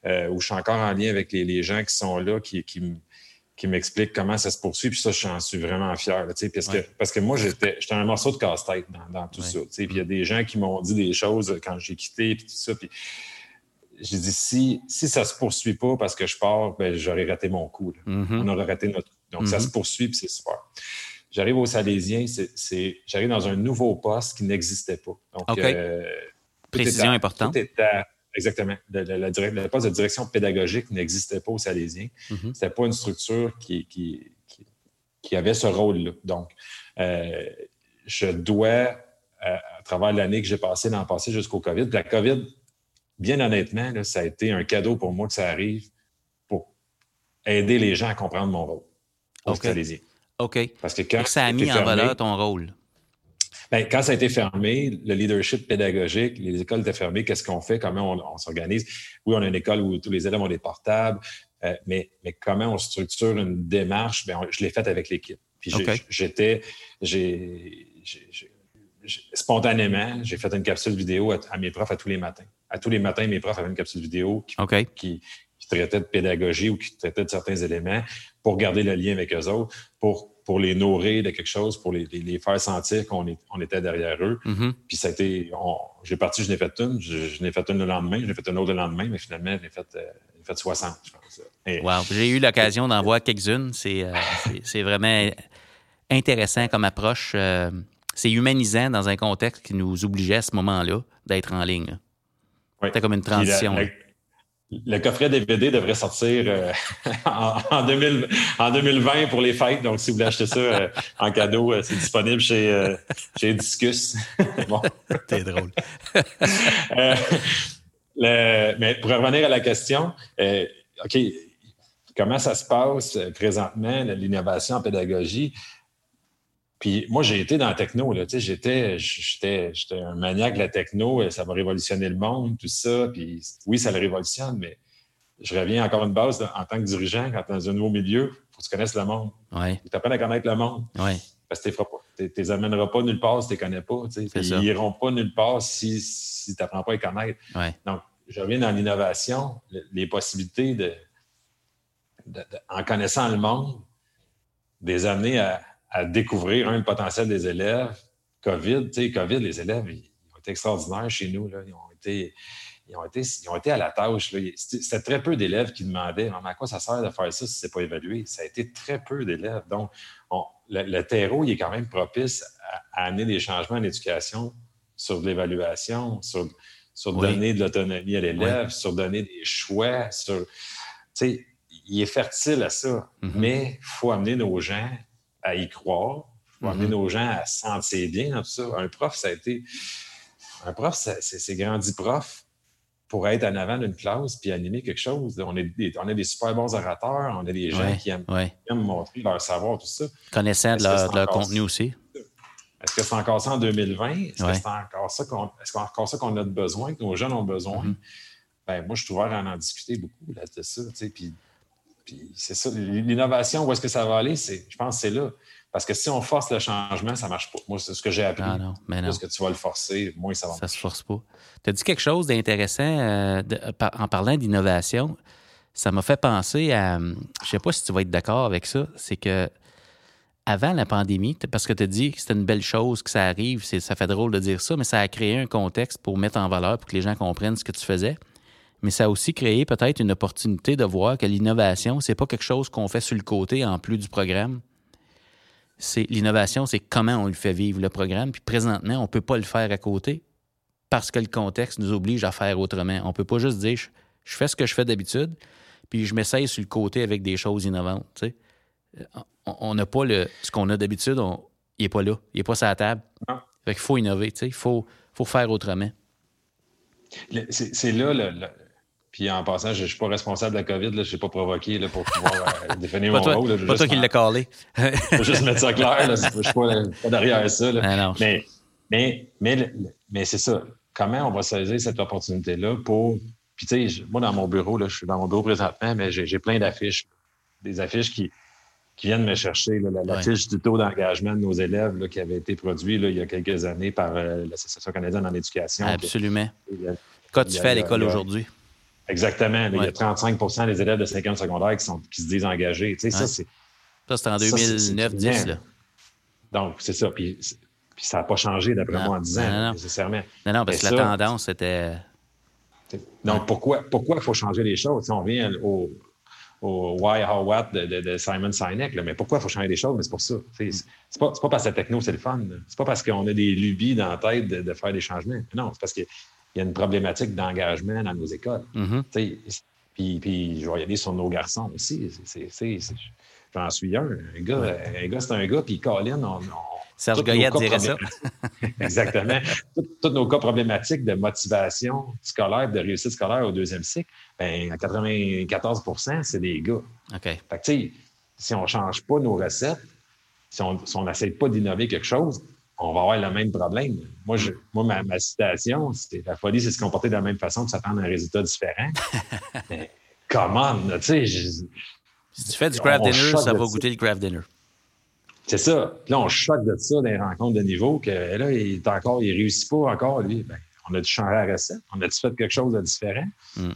euh, où je suis encore en lien avec les, gens qui sont là, qui, qui, m'expliquent comment ça se poursuit. Puis ça, j'en suis vraiment fier. parce, que, parce que moi, j'étais un morceau de casse-tête dans, tout ça. Puis il y a des gens qui m'ont dit des choses quand j'ai quitté, puis tout ça. Puis j'ai dit, si, si ça ne se poursuit pas parce que je pars, ben, j'aurais raté mon coup. Mm-hmm. On aurait raté notre donc, ça se mhm. poursuit, puis c'est super. J'arrive au Salésien, c'est, j'arrive dans un nouveau poste qui n'existait pas. Donc, euh, Précision importante. exactement. Le, poste de direction pédagogique n'existait pas au Salésien. Mhm. Ce n'était pas une structure qui, qui, qui, avait ce rôle-là. Donc, euh, je dois, euh, à, travers l'année que j'ai passée l'an passé jusqu'au COVID, la COVID, bien honnêtement, ça a été un cadeau pour moi que ça arrive pour aider les gens à comprendre mon rôle. OK. OK. Parce que quand ça a mis en valeur ton rôle. Bien, quand ça a été fermé, le leadership pédagogique, les écoles étaient fermées, qu'est-ce qu'on fait? Comment on, s'organise? Oui, on a une école où tous les élèves ont des portables, euh, mais, mais, comment on structure une démarche? Bien, je l'ai faite avec l'équipe. Puis j'étais, j'ai, spontanément, j'ai fait une capsule vidéo à, mes profs à tous les matins. À tous les matins, mes profs avaient une capsule vidéo qui, qui, traitait de pédagogie ou qui traitait de certains éléments pour garder le lien avec eux autres, pour, pour les nourrir de quelque chose, pour les, les, faire sentir qu'on on était derrière eux. Mm-hmm. Puis ça a été, j'ai parti, je n'ai fait une, je, n'ai fait une le lendemain, je n'ai fait une autre le lendemain, mais finalement, je n'ai fait, euh, fait 60, je pense. wow. J'ai eu l'occasion d'en voir quelques-unes. Euh, c'est, vraiment intéressant comme approche. Euh, c'est humanisant dans un contexte qui nous obligeait à ce moment-là d'être en ligne. C'était comme une transition. Le coffret DVD devrait sortir euh, en, 2020 pour les fêtes. Donc, si vous voulez acheter ça euh, en cadeau, euh, c'est disponible chez, chez Discus. bon. T'es drôle. mais pour revenir à la question, OK, comment ça se passe présentement, l'innovation en pédagogie? Puis moi, j'ai été dans la techno, là, j'étais, j'étais, j'étais un maniaque de la techno, ça va révolutionner le monde, tout ça. Puis oui, ça le révolutionne, mais je reviens encore une base en tant que dirigeant, quand tu es dans un nouveau milieu, il faut que tu connaisses le monde. Ouais. Tu apprends à connaître le monde. Ouais. Parce que tu ne les amèneras pas nulle part si tu ne les connais pas. Ils n'iront pas nulle part si, si tu n'apprends pas à les connaître. Donc, je reviens dans l'innovation, les possibilités de, en connaissant le monde, des amener à, à découvrir, un, le potentiel des élèves. COVID, tu sais, COVID, les élèves, ils ont été extraordinaires chez nous. Là. Ils, ont été, ils, ont été, ils ont été à la tâche. C'était très peu d'élèves qui demandaient à quoi ça sert de faire ça si ce n'est pas évalué. Ça a été très peu d'élèves. Donc, le, terreau, il est quand même propice à, amener des changements en éducation sur l'évaluation, sur, sur donner de l'autonomie à l'élève, sur donner des choix, sur. Tu sais, il est fertile à ça, mm-hmm. mais il faut amener nos gens à y croire. Il faut amener nos gens à se sentir bien dans tout ça. Un prof, ça a été. Un prof, c'est grandi prof. pour être en avant d'une classe puis animer quelque chose. On, est des, on a des super bons orateurs, on a des gens qui, aiment, montrer leur savoir, tout ça. Connaissant de leur, contenu aussi. Est-ce que c'est encore ça en 2020? Est-ce que c'est encore ça qu'on est encore ça qu'on a besoin, que nos jeunes ont besoin? Mm-hmm. ben, moi, je suis ouvert à en discuter beaucoup là, de ça. Puis, puis c'est ça. L'innovation, où est-ce que ça va aller? Je pense que c'est là. Parce que si on force le changement, ça ne marche pas. Moi, c'est ce que j'ai appris. Ah non, mais non. Plus que tu vas le forcer, moins ça va Ça ne se force pas. Tu as dit quelque chose d'intéressant euh, en parlant d'innovation. Ça m'a fait penser à. Je ne sais pas si tu vas être d'accord avec ça. C'est que avant la pandémie, parce que tu as dit que c'était une belle chose que ça arrive, ça fait drôle de dire ça, mais ça a créé un contexte pour mettre en valeur, pour que les gens comprennent ce que tu faisais. Mais ça a aussi créé peut-être une opportunité de voir que l'innovation, c'est pas quelque chose qu'on fait sur le côté en plus du programme c'est l'innovation, c'est comment on le fait vivre, le programme. Puis présentement, on ne peut pas le faire à côté parce que le contexte nous oblige à faire autrement. On ne peut pas juste dire je, fais ce que je fais d'habitude, puis je m'essaye sur le côté avec des choses innovantes. Euh, on n'a pas le, ce qu'on a d'habitude, il n'est pas là, il n'est pas sur la table. Fait qu'il faut innover, il faut, faut faire autrement. C'est là le, puis en passant, je ne suis pas responsable de la COVID, je ne suis pas provoqué là, pour pouvoir euh, définir mon rôle. Là, pas toi qui l'as calé. faut juste mettre ça clair. je ne suis pas, derrière ça. Ah mais, mais, mais, mais c'est ça. Comment on va saisir cette opportunité-là pour. Puis tu sais, moi, dans mon bureau, là, je suis dans mon bureau présentement, mais j'ai plein d'affiches. Des affiches qui, qui viennent me chercher. L'affiche du taux d'engagement de nos élèves là, qui avait été produit il y a quelques années par euh, l'Association canadienne en éducation. Absolument. Qu'as-tu fais à l'école aujourd'hui? Exactement. Il y a 35% des élèves de 50 secondaire qui, sont, qui se disent engagés. Ça, c'est. Ça, c'était en 2009-10. Donc, c'est ça. Puis, puis ça n'a pas changé, d'après moi, en 10 ans, nécessairement. Non, non, parce que la tendance, c'était. Donc, pourquoi il pourquoi faut changer les choses? Si on vient au, au Why, How, What de, Simon Sinek, mais pourquoi il faut changer les choses? Mais c'est pour ça. C'est pas, pas parce que la techno, c'est le fun. C'est pas parce qu'on a des lubies dans la tête de, de faire des changements. Non, c'est parce que il y a une problématique d'engagement dans nos écoles. Mm-hmm. Puis, puis, je vais y aller sur nos garçons aussi. J'en suis un. Un gars, un gars c'est un gars, puis Colin, on, Serge Goyette dirait ça. Exactement. Tous nos cas problématiques de motivation scolaire, de réussite scolaire au deuxième cycle, ben, à 94% c'est des gars. OK. Fait que, si on ne change pas nos recettes, si on n'essaie pas d'innover quelque chose, on va avoir le même problème. Moi, je, moi ma, citation, c'est la folie, c'est se comporter de la même façon pour s'attendre à un résultat différent. Mais comment, tu sais. Si tu fais du craft dinner, ça va goûter le craft dinner. C'est ça. Puis là, on choque de ça dans les rencontres de niveau que là, il est encore, il réussit pas encore, lui. Ben, on a dû changer la recette. On a dû faire quelque chose de différent? Mm.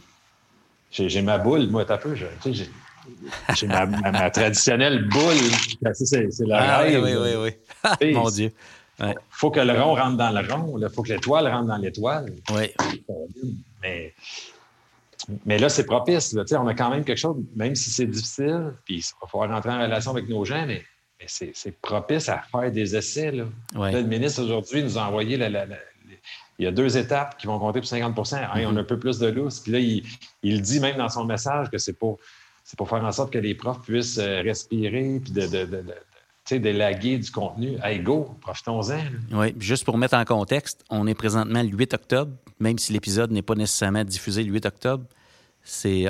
J'ai ma boule, moi, t'as peu. J'ai ma, traditionnelle boule. C'est la ah, Oui, oui, oui. oui. Mon Dieu. Il faut que le rond rentre dans le rond. Il faut que l'étoile rentre dans l'étoile. Oui. Mais, mais là, c'est propice. On a quand même quelque chose, même si c'est difficile, puis il va falloir rentrer en relation avec nos gens, mais, c'est propice à faire des essais. Là. le ministre, aujourd'hui, nous a envoyé il y a deux étapes qui vont compter pour 50% On a mm-hmm. un peu plus de lousse. Puis là, il, dit même dans son message que c'est pour, pour faire en sorte que les profs puissent euh, respirer puis de, d'élaguer du contenu. Hey, go, profitons-en. Oui, juste pour mettre en contexte, on est présentement le 8 octobre, même si l'épisode n'est pas nécessairement diffusé le 8 octobre.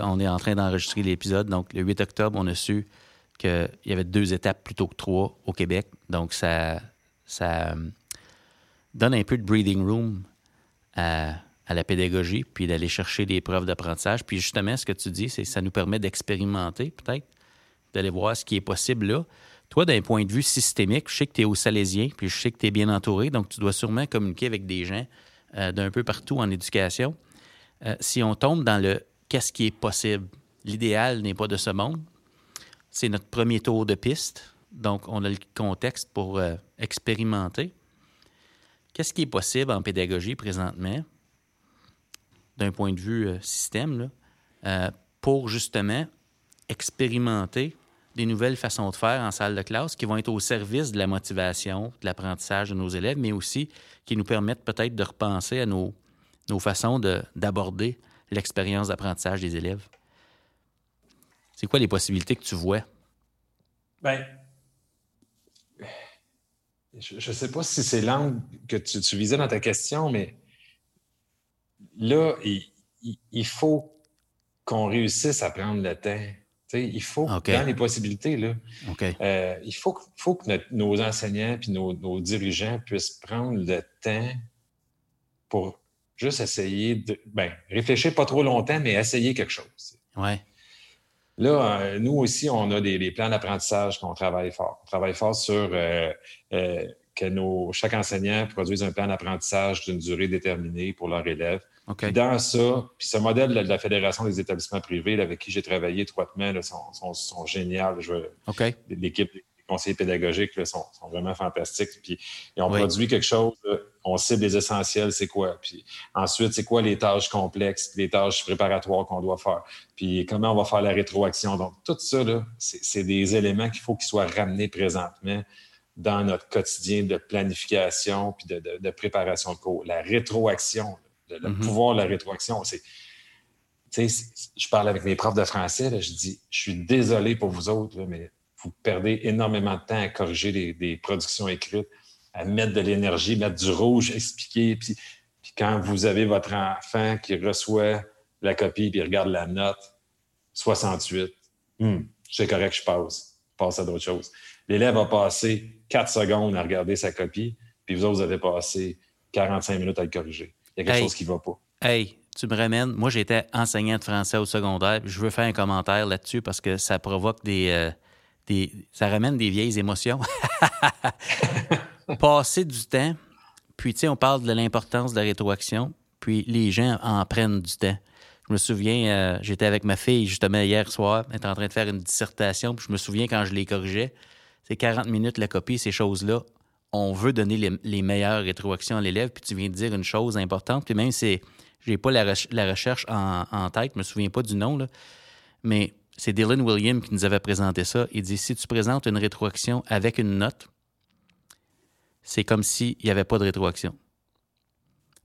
On est en train d'enregistrer l'épisode. Donc, le 8 octobre, on a su qu'il y avait deux étapes plutôt que trois au Québec. Donc, ça, ça euh, donne un peu de breathing room à, à la pédagogie, puis d'aller chercher des preuves d'apprentissage. Puis justement, ce que tu dis, c'est ça nous permet d'expérimenter, peut-être, d'aller voir ce qui est possible là. Toi, d'un point de vue systémique, je sais que tu es au Salésien, puis je sais que tu es bien entouré, donc tu dois sûrement communiquer avec des gens euh, d'un peu partout en éducation. Euh, si on tombe dans le qu'est-ce qui est possible, l'idéal n'est pas de ce monde. C'est notre premier tour de piste, donc on a le contexte pour euh, expérimenter. Qu'est-ce qui est possible en pédagogie présentement, d'un point de vue système, pour justement expérimenter des nouvelles façons de faire en salle de classe qui vont être au service de la motivation, de l'apprentissage de nos élèves, mais aussi qui nous permettent peut-être de repenser à nos, nos façons d'aborder l'expérience d'apprentissage des élèves. C'est quoi les possibilités que tu vois? Bien, je ne sais pas si c'est l'angle que tu, visais dans ta question, mais là, il, il, faut qu'on réussisse à prendre le temps. Il faut, dans les possibilités, là, euh, il faut, faut que nos enseignants et nos, dirigeants puissent prendre le temps pour juste essayer de. Ben, réfléchir pas trop longtemps, mais essayer quelque chose. Ouais. Là, euh, nous aussi, on a des, plans d'apprentissage qu'on travaille fort. On travaille fort sur euh, euh, que nos, chaque enseignant produise un plan d'apprentissage d'une durée déterminée pour leur élève. Dans ça, puis ce modèle de la Fédération des établissements privés avec qui j'ai travaillé étroitement là, sont, sont, géniaux. L'équipe conseillers pédagogiques là, sont, vraiment fantastiques. Puis ont produit quelque chose, on cible les essentiels, c'est quoi? Puis ensuite, c'est quoi les tâches complexes, les tâches préparatoires qu'on doit faire? Puis comment on va faire la rétroaction? Donc, tout ça, c'est des éléments qu'il faut qu'ils soient ramenés présentement dans notre quotidien de planification puis de, préparation de cours. La rétroaction, le, mm-hmm. pouvoir de la rétroaction, c'est je parle avec mes profs de français, je dis, je suis désolé pour vous autres, mais vous perdez énormément de temps à corriger des, productions écrites, à mettre de l'énergie, mettre du rouge, expliquer. Puis, puis, quand vous avez votre enfant qui reçoit la copie puis regarde la note, 68, hmm, c'est correct, je passe. Je passe à d'autres choses. L'élève a passé 4 secondes à regarder sa copie, puis vous autres, vous avez passé 45 minutes à le corriger. Il y a quelque chose qui ne va pas. Hey, tu me ramènes. Moi, j'étais enseignant de français au secondaire. Je veux faire un commentaire là-dessus parce que ça provoque des, euh, ça ramène des vieilles émotions. Passer du temps, puis tu sais, on parle de l'importance de la rétroaction, puis les gens en prennent du temps. Je me souviens, euh, j'étais avec ma fille justement hier soir, elle était en train de faire une dissertation, puis je me souviens quand je les corrigeais, c'est 40 minutes la copie, ces choses-là. On veut donner les, meilleures rétroactions à l'élève, puis tu viens de dire une chose importante, puis même si j'ai pas la, recherche en, en, tête, je me souviens pas du nom, là, mais c'est Dylan Williams qui nous avait présenté ça. Il dit si tu présentes une rétroaction avec une note, c'est comme s'il n'y avait pas de rétroaction.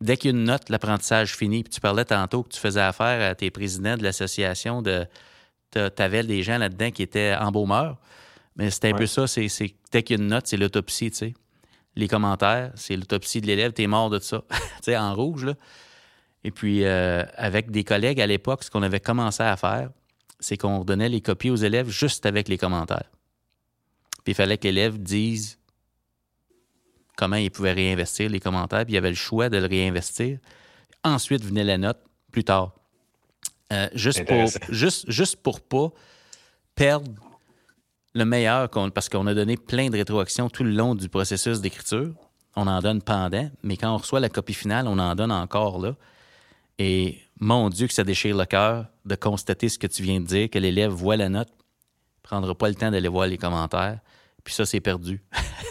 Dès qu'il y a une note, l'apprentissage finit. Puis tu parlais tantôt que tu faisais affaire à tes présidents de l'association de. Tu avais des gens là-dedans qui étaient embaumeurs. Mais c'est un peu ça. C'est, dès qu'il y a une note, c'est l'autopsie, tu sais. Les commentaires, c'est l'autopsie de l'élève. T'es mort de ça. tu sais, en rouge, là. Et puis, euh, avec des collègues à l'époque, ce qu'on avait commencé à faire, c'est qu'on donnait les copies aux élèves juste avec les commentaires. Puis il fallait que l'élève dise comment il pouvait réinvestir les commentaires, puis il y avait le choix de le réinvestir. Ensuite venait la note plus tard. Euh, juste, pour, juste, juste pour pas perdre le meilleur, parce qu'on a donné plein de rétroactions tout le long du processus d'écriture. On en donne pendant, mais quand on reçoit la copie finale, on en donne encore là. Et mon Dieu, que ça déchire le cœur de constater ce que tu viens de dire, que l'élève voit la note, prendra pas le temps d'aller voir les commentaires, puis ça, c'est perdu.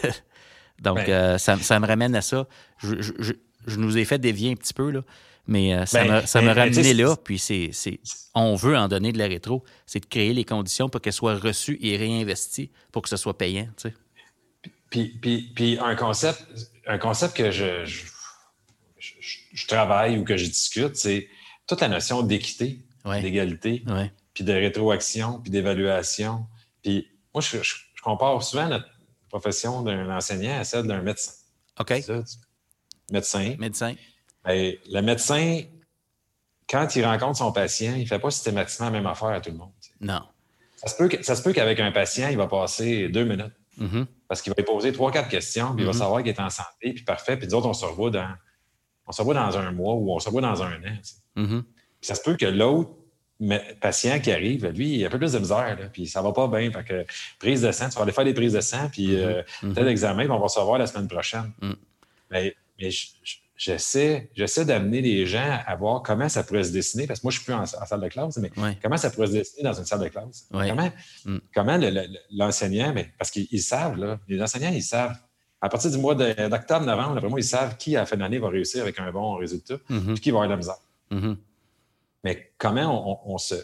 Donc, euh, ça, me ramène à ça. Je, nous ai fait dévier un petit peu, là, mais euh, ça, ben, me, ça ramené là, puis c'est, on veut en donner de la rétro, c'est de créer les conditions pour qu'elle soit reçue et réinvestie pour que ce soit payant, tu sais. Puis, puis, puis un concept, un concept que je, je travaille ou que je discute, c'est toute la notion d'équité, d'égalité, puis de rétroaction, puis d'évaluation. Puis moi, je, compare souvent notre profession d'un enseignant à celle d'un médecin. OK. médecin. Médecin. Ben, le médecin, quand il rencontre son patient, il ne fait pas systématiquement la même affaire à tout le monde. Non. Ça se peut, qu'avec un patient, il va passer deux minutes. Mm-hmm. Parce qu'il va lui poser trois, quatre questions, puis il va mm-hmm. savoir qu'il est en santé, puis parfait. Puis nous autres, on se revoit dans on se voit dans un mois ou on se voit dans un an. Mm-hmm. Ça se peut que l'autre patient qui arrive, lui, il a un peu plus de misère, puis ça va pas bien. Fait que prise de sang, tu vas aller faire des prises de sang, puis euh, mm-hmm. tel examen, on va se voir la semaine prochaine. Mm. Mais, j'essaie, j'essaie d'amener les gens à voir comment ça pourrait se dessiner, parce que moi, je suis plus en, salle de classe, mais comment ça pourrait se dessiner dans une salle de classe? Comment, mm. comment l'enseignant, mais parce qu'ils savent, là, les enseignants, ils savent à partir du mois d'octobre, novembre, moi, ils savent qui, à la fin de l'année, va réussir avec un bon résultat, mhm. puis qui va avoir de la misère. Mhm. Mais comment on, se,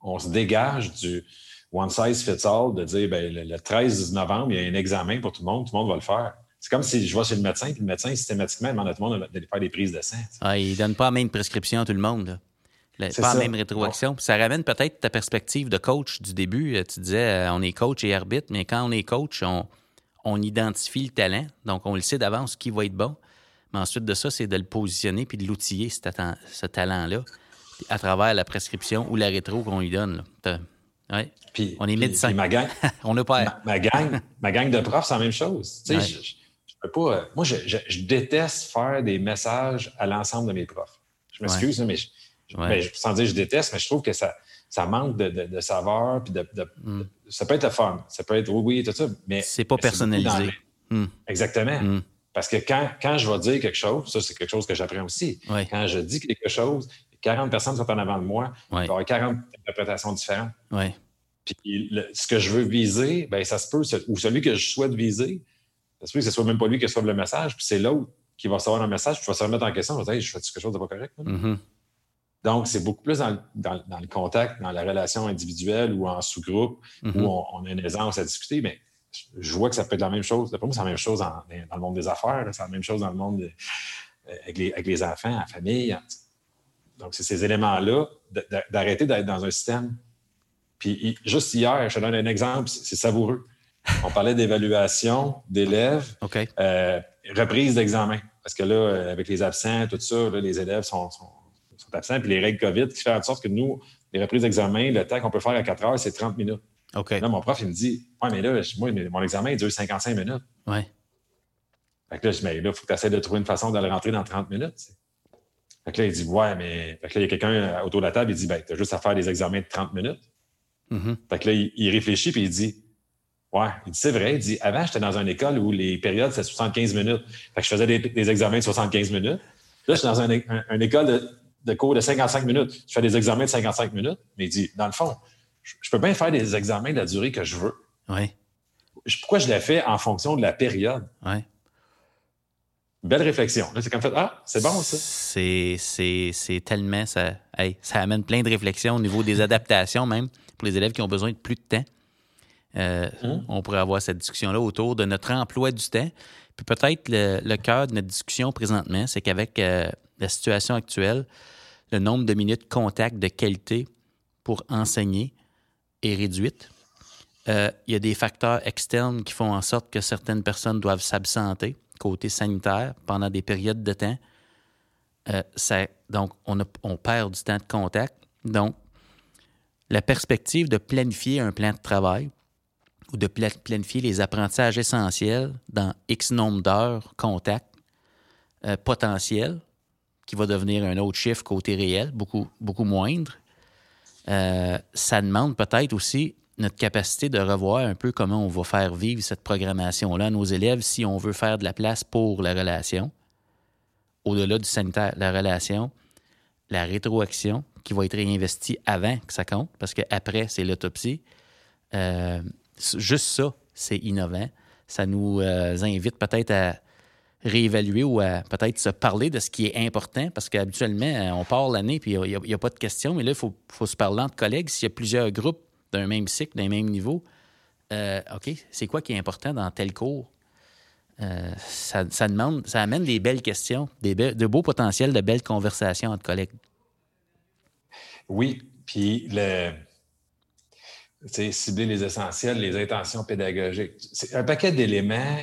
on se dégage du one size fits all de dire ben, le, 13 novembre, il y a un examen pour tout le monde, tout le monde va le faire. C'est comme si je vais chez le médecin, puis le médecin, systématiquement, demande à tout le monde d'aller faire des prises de sang. Ah, il ne donne pas la même prescription à tout le monde. pas la même rétroaction. ça ramène peut-être ta perspective de coach du début. Tu disais, euh, on est coach et arbitre, mais quand on est coach, on, on identifie le talent, donc on le sait d'avance qui va être bon. Mais ensuite de ça, c'est de le positionner puis de l'outiller, ce talent-là. à travers la prescription ou la rétro qu'on lui donne. Ouais. Puis, on est médecin. Puis ma gang, on n'a pas. Ma, ma, gang, ma gang de profs, c'est la même chose. Tu sais, je, pas. euh, Moi, je, je, je déteste faire des messages à l'ensemble de mes profs. Je m'excuse, mais je, Ouais. ben, sans dire que je déteste, mais je trouve que ça, ça manque de, de, de saveur. Puis de, de- Mm. Ça peut être le fun. Ça peut être oui, oui, tout ça. Mais C'est pas mais personnalisé. le- Mm. Exactement. Mm. Parce que quand, quand je vais dire quelque chose, ça, c'est quelque chose que j'apprends aussi. Ouais. Quand je dis quelque chose, 40 personnes sont en avant de moi, il va y avoir 40 interprétations différentes. Puis le- ce que je veux viser, ben ça se peut, ou celui que je souhaite viser, ça se peut que ce soit même pas lui qui reçoive le message, puis c'est l'autre qui va recevoir le message, puis va se remettre en question, va dire, Hey, je fais quelque chose de pas correct. Mhm. Donc, c'est beaucoup plus dans, le- dans le- dans le contact, dans la relation individuelle ou en sous-groupe, Mhm. où on, on a une aisance à discuter, mais je- vois que ça peut être la même chose. Pour moi, c'est la même chose en- dans le monde des affaires, c'est la même chose dans le monde de- avec, les, avec les enfants, la famille. Donc, c'est ces éléments-là d'arrêter d'être dans un système. Puis, juste hier, je te donne un exemple, c'est savoureux. On parlait d'évaluation d'élèves, euh, reprise d'examen. Parce que là, euh, avec les absents, tout ça, là, les élèves sont, sont- sont absents. Puis les règles COVID qui font en sorte que nous, les reprises d'examen, le temps qu'on peut faire à 4 heures, c'est 30 minutes. Là, mon prof, il me dit Ouais, mais là, moi, mon examen, il dure 55 minutes. Ouais. Fait que là, je dis, mais là, il faut que tu essaies de trouver une façon de le rentrer dans 30 minutes. Fait que là, il dit Ouais, mais. Fait que là, il y a quelqu'un euh, autour de la table, il dit Ben, tu as juste à faire des examens de 30 minutes. Mhm. Fait que là, il, il réfléchit puis il dit Ouais, il dit c'est vrai. Il dit Avant, j'étais dans une école où les périodes, c'était 75 minutes. Fait que je faisais des, des examens de 75 minutes. Là, je suis dans un- un- une école de, de cours de 55 minutes. Je fais des examens de 55 minutes. Mais il dit Dans le fond, je, je peux bien faire des examens de la durée que je veux. Je- Pourquoi je l'ai fait en fonction de la période? Ouais. Belle réflexion. Là, c'est comme fait Ah, c'est bon, ça. C'est, c'est, c'est tellement. Ça, hey, ça amène plein de réflexions au niveau des adaptations, même pour les élèves qui ont besoin de plus de temps. Euh, Hum. On pourrait avoir cette discussion-là autour de notre emploi du temps. Puis peut-être le, le cœur de notre discussion présentement, c'est qu'avec euh, la situation actuelle, le nombre de minutes contact de qualité pour enseigner est réduite. Euh, il y a des facteurs externes qui font en sorte que certaines personnes doivent s'absenter côté sanitaire pendant des périodes de temps. Euh, ça- donc, on, a- on perd du temps de contact. Donc, la perspective de planifier un plan de travail ou de pla- planifier les apprentissages essentiels dans X nombre d'heures contact euh, potentiel, qui va devenir un autre chiffre côté réel, beaucoup, beaucoup moindre, euh, ça demande peut-être aussi notre capacité de revoir un peu comment on va faire vivre cette programmation-là à nos élèves si on veut faire de la place pour la relation, au-delà du sanitaire, la relation, la rétroaction qui va être réinvestie avant que ça compte, parce qu'après, c'est l'autopsie. Euh, juste ça, c'est innovant. Ça nous euh, invite peut-être à réévaluer ou à peut-être se parler de ce qui est important, parce qu'habituellement, euh, on part l'année puis il n'y a, pas de questions, mais là, il faut, faut se parler entre collègues. S'il y a plusieurs groupes d'un même cycle, d'un même niveau, euh, OK, c'est quoi qui est important dans tel cours? Ça, demande, ça amène des belles questions, des be- de beaux potentiels de belles conversations entre collègues. Oui, puis le, cibler les essentiels, les intentions pédagogiques. C'est un paquet d'éléments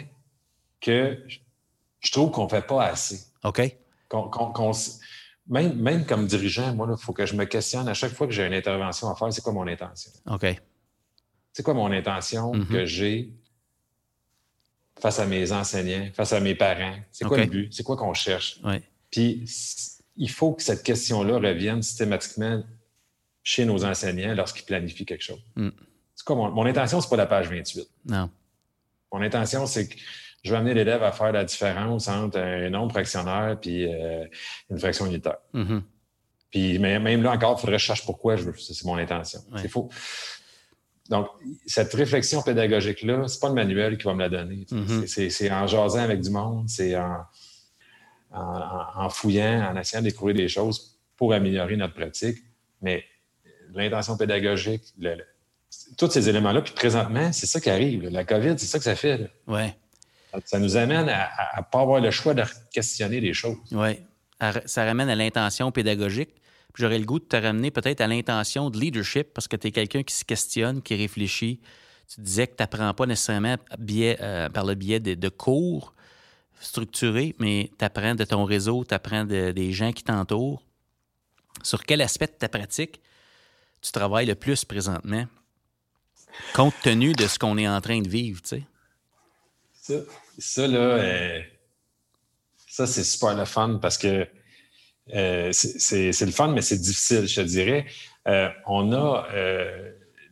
que je- trouve qu'on ne fait pas assez. OK? Qu'on- qu'on- qu'on s- même, même comme dirigeant, moi, il faut que je me questionne à chaque fois que j'ai une intervention à faire, c'est quoi mon intention? OK. C'est quoi mon intention Mhm. que j'ai face à mes enseignants, face à mes parents? C'est quoi le but? C'est quoi qu'on cherche? Oui. Puis, il faut que cette question-là revienne systématiquement chez nos enseignants lorsqu'ils planifient quelque chose. Mm. C'est quoi mon, mon intention, c'est pas la page 28. Non. Mon intention, c'est que je vais amener l'élève à faire la différence entre un nombre fractionnaire puis euh, une fraction unitaire. Mhm. Puis mais même là encore, il faudrait que je cherche pourquoi je veux. C'est mon intention. Ouais. C'est faux. Donc, cette réflexion pédagogique-là, c'est pas le manuel qui va me la donner. Mhm. C'est- en jasant avec du monde, c'est en- en fouillant, en essayant de découvrir des choses pour améliorer notre pratique. Mais l'intention pédagogique, le- le- tous ces éléments-là, puis présentement, c'est ça qui arrive. là. La COVID, c'est ça que ça fait. là. Ouais. Ça nous amène à ne pas avoir le choix de questionner les choses. Oui. Ça ramène à l'intention pédagogique. Puis J'aurais le goût de te ramener peut-être à l'intention de leadership parce que tu es quelqu'un qui se questionne, qui réfléchit. Tu disais que tu n'apprends pas nécessairement biais- euh, par le biais de, de cours structurés, mais tu apprends de ton réseau, tu apprends des gens qui t'entourent. sur quel aspect de ta pratique tu travailles le plus présentement, compte tenu de ce qu'on est en train de vivre, tu sais? Ça, ça là, euh, ça, c'est super le fun parce que euh, c'est le fun, mais c'est difficile, je te dirais. Euh, on a,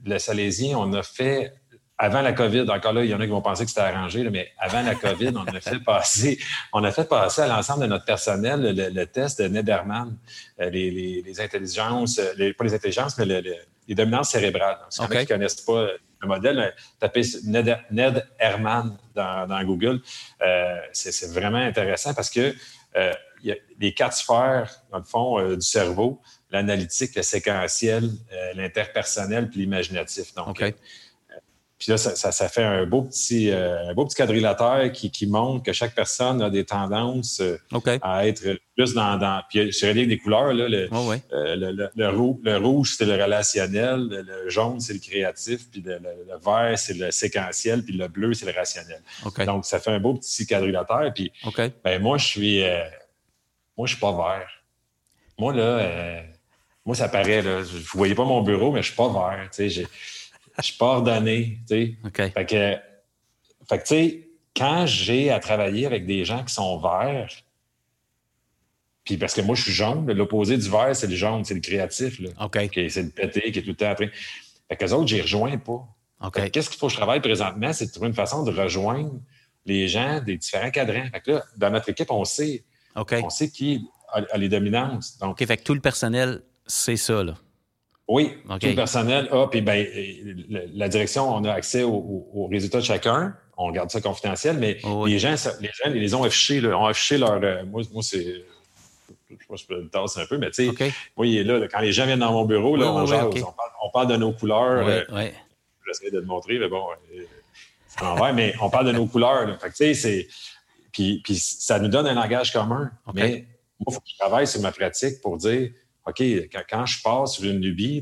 le Salésien, on a fait avant la COVID, encore là, il y en a qui vont penser que c'était arrangé, mais avant la COVID, on a fait passer, on a fait passer à l'ensemble de notre personnel le, test de Nederman, euh, les, les, intelligences, les, pas les intelligences, mais les dominances cérébrales. Donc, okay. qui ne connaissent pas le modèle, tapez Ned, Ned Herman dans, Google. Euh, c'est vraiment intéressant parce que euh, il y a les quatre sphères, dans le fond, du cerveau, l'analytique, le séquentiel, l'interpersonnel puis l'imaginatif. Donc, puis là, ça, fait un beau petit, euh, beau petit quadrilatère qui, montre que chaque personne a des tendances euh, à être plus dans. dans puis je avec des couleurs. Là, le, euh, le, rouge, c'est le relationnel, le, jaune, c'est le créatif, puis le, vert, c'est le séquentiel, puis le bleu, c'est le rationnel. Donc, ça fait un beau petit quadrilatère. Puis ben, moi, je suis. moi, je suis pas vert. Moi, là, moi, ça paraît, là, vous voyez pas mon bureau, mais je suis pas vert. Tu sais, je suis pas ordonné, tu sais. Fait que, fait que, tu sais, quand j'ai à travailler avec des gens qui sont verts, puis parce que moi, je suis jaune, l'opposé du vert, c'est le jaune, c'est le créatif, là. OK. c'est le pété, qui est tout le temps après. Fait que les autres, j'y rejoins pas. OK. Qu'est-ce qu'il faut que je travaille présentement? C'est de trouver une façon de rejoindre les gens des différents cadrans. Fait que là, dans notre équipe, on sait. On sait qui a, les dominances. Donc, OK, fait que tout le personnel, c'est ça, là. Oui, tout le personnel a, puis ben, la direction, on a accès aux, résultats de chacun. On garde ça confidentiel, mais oh les, gens, les gens, les ont affichés, ont affiché leur. Euh, moi, moi c'est. Je sais pas si je peux le tasser un peu, mais tu sais, oui, il est là, Quand les gens viennent dans mon bureau, là, on, on, parle, de nos couleurs. Euh, J'essaie de te montrer, mais bon, euh, c'est mais on parle de nos couleurs. Fait que, tu sais, c'est. Puis, puis ça nous donne un langage commun. Mais moi, il faut que je travaille sur ma pratique pour dire OK, quand, je passe sur une lubie,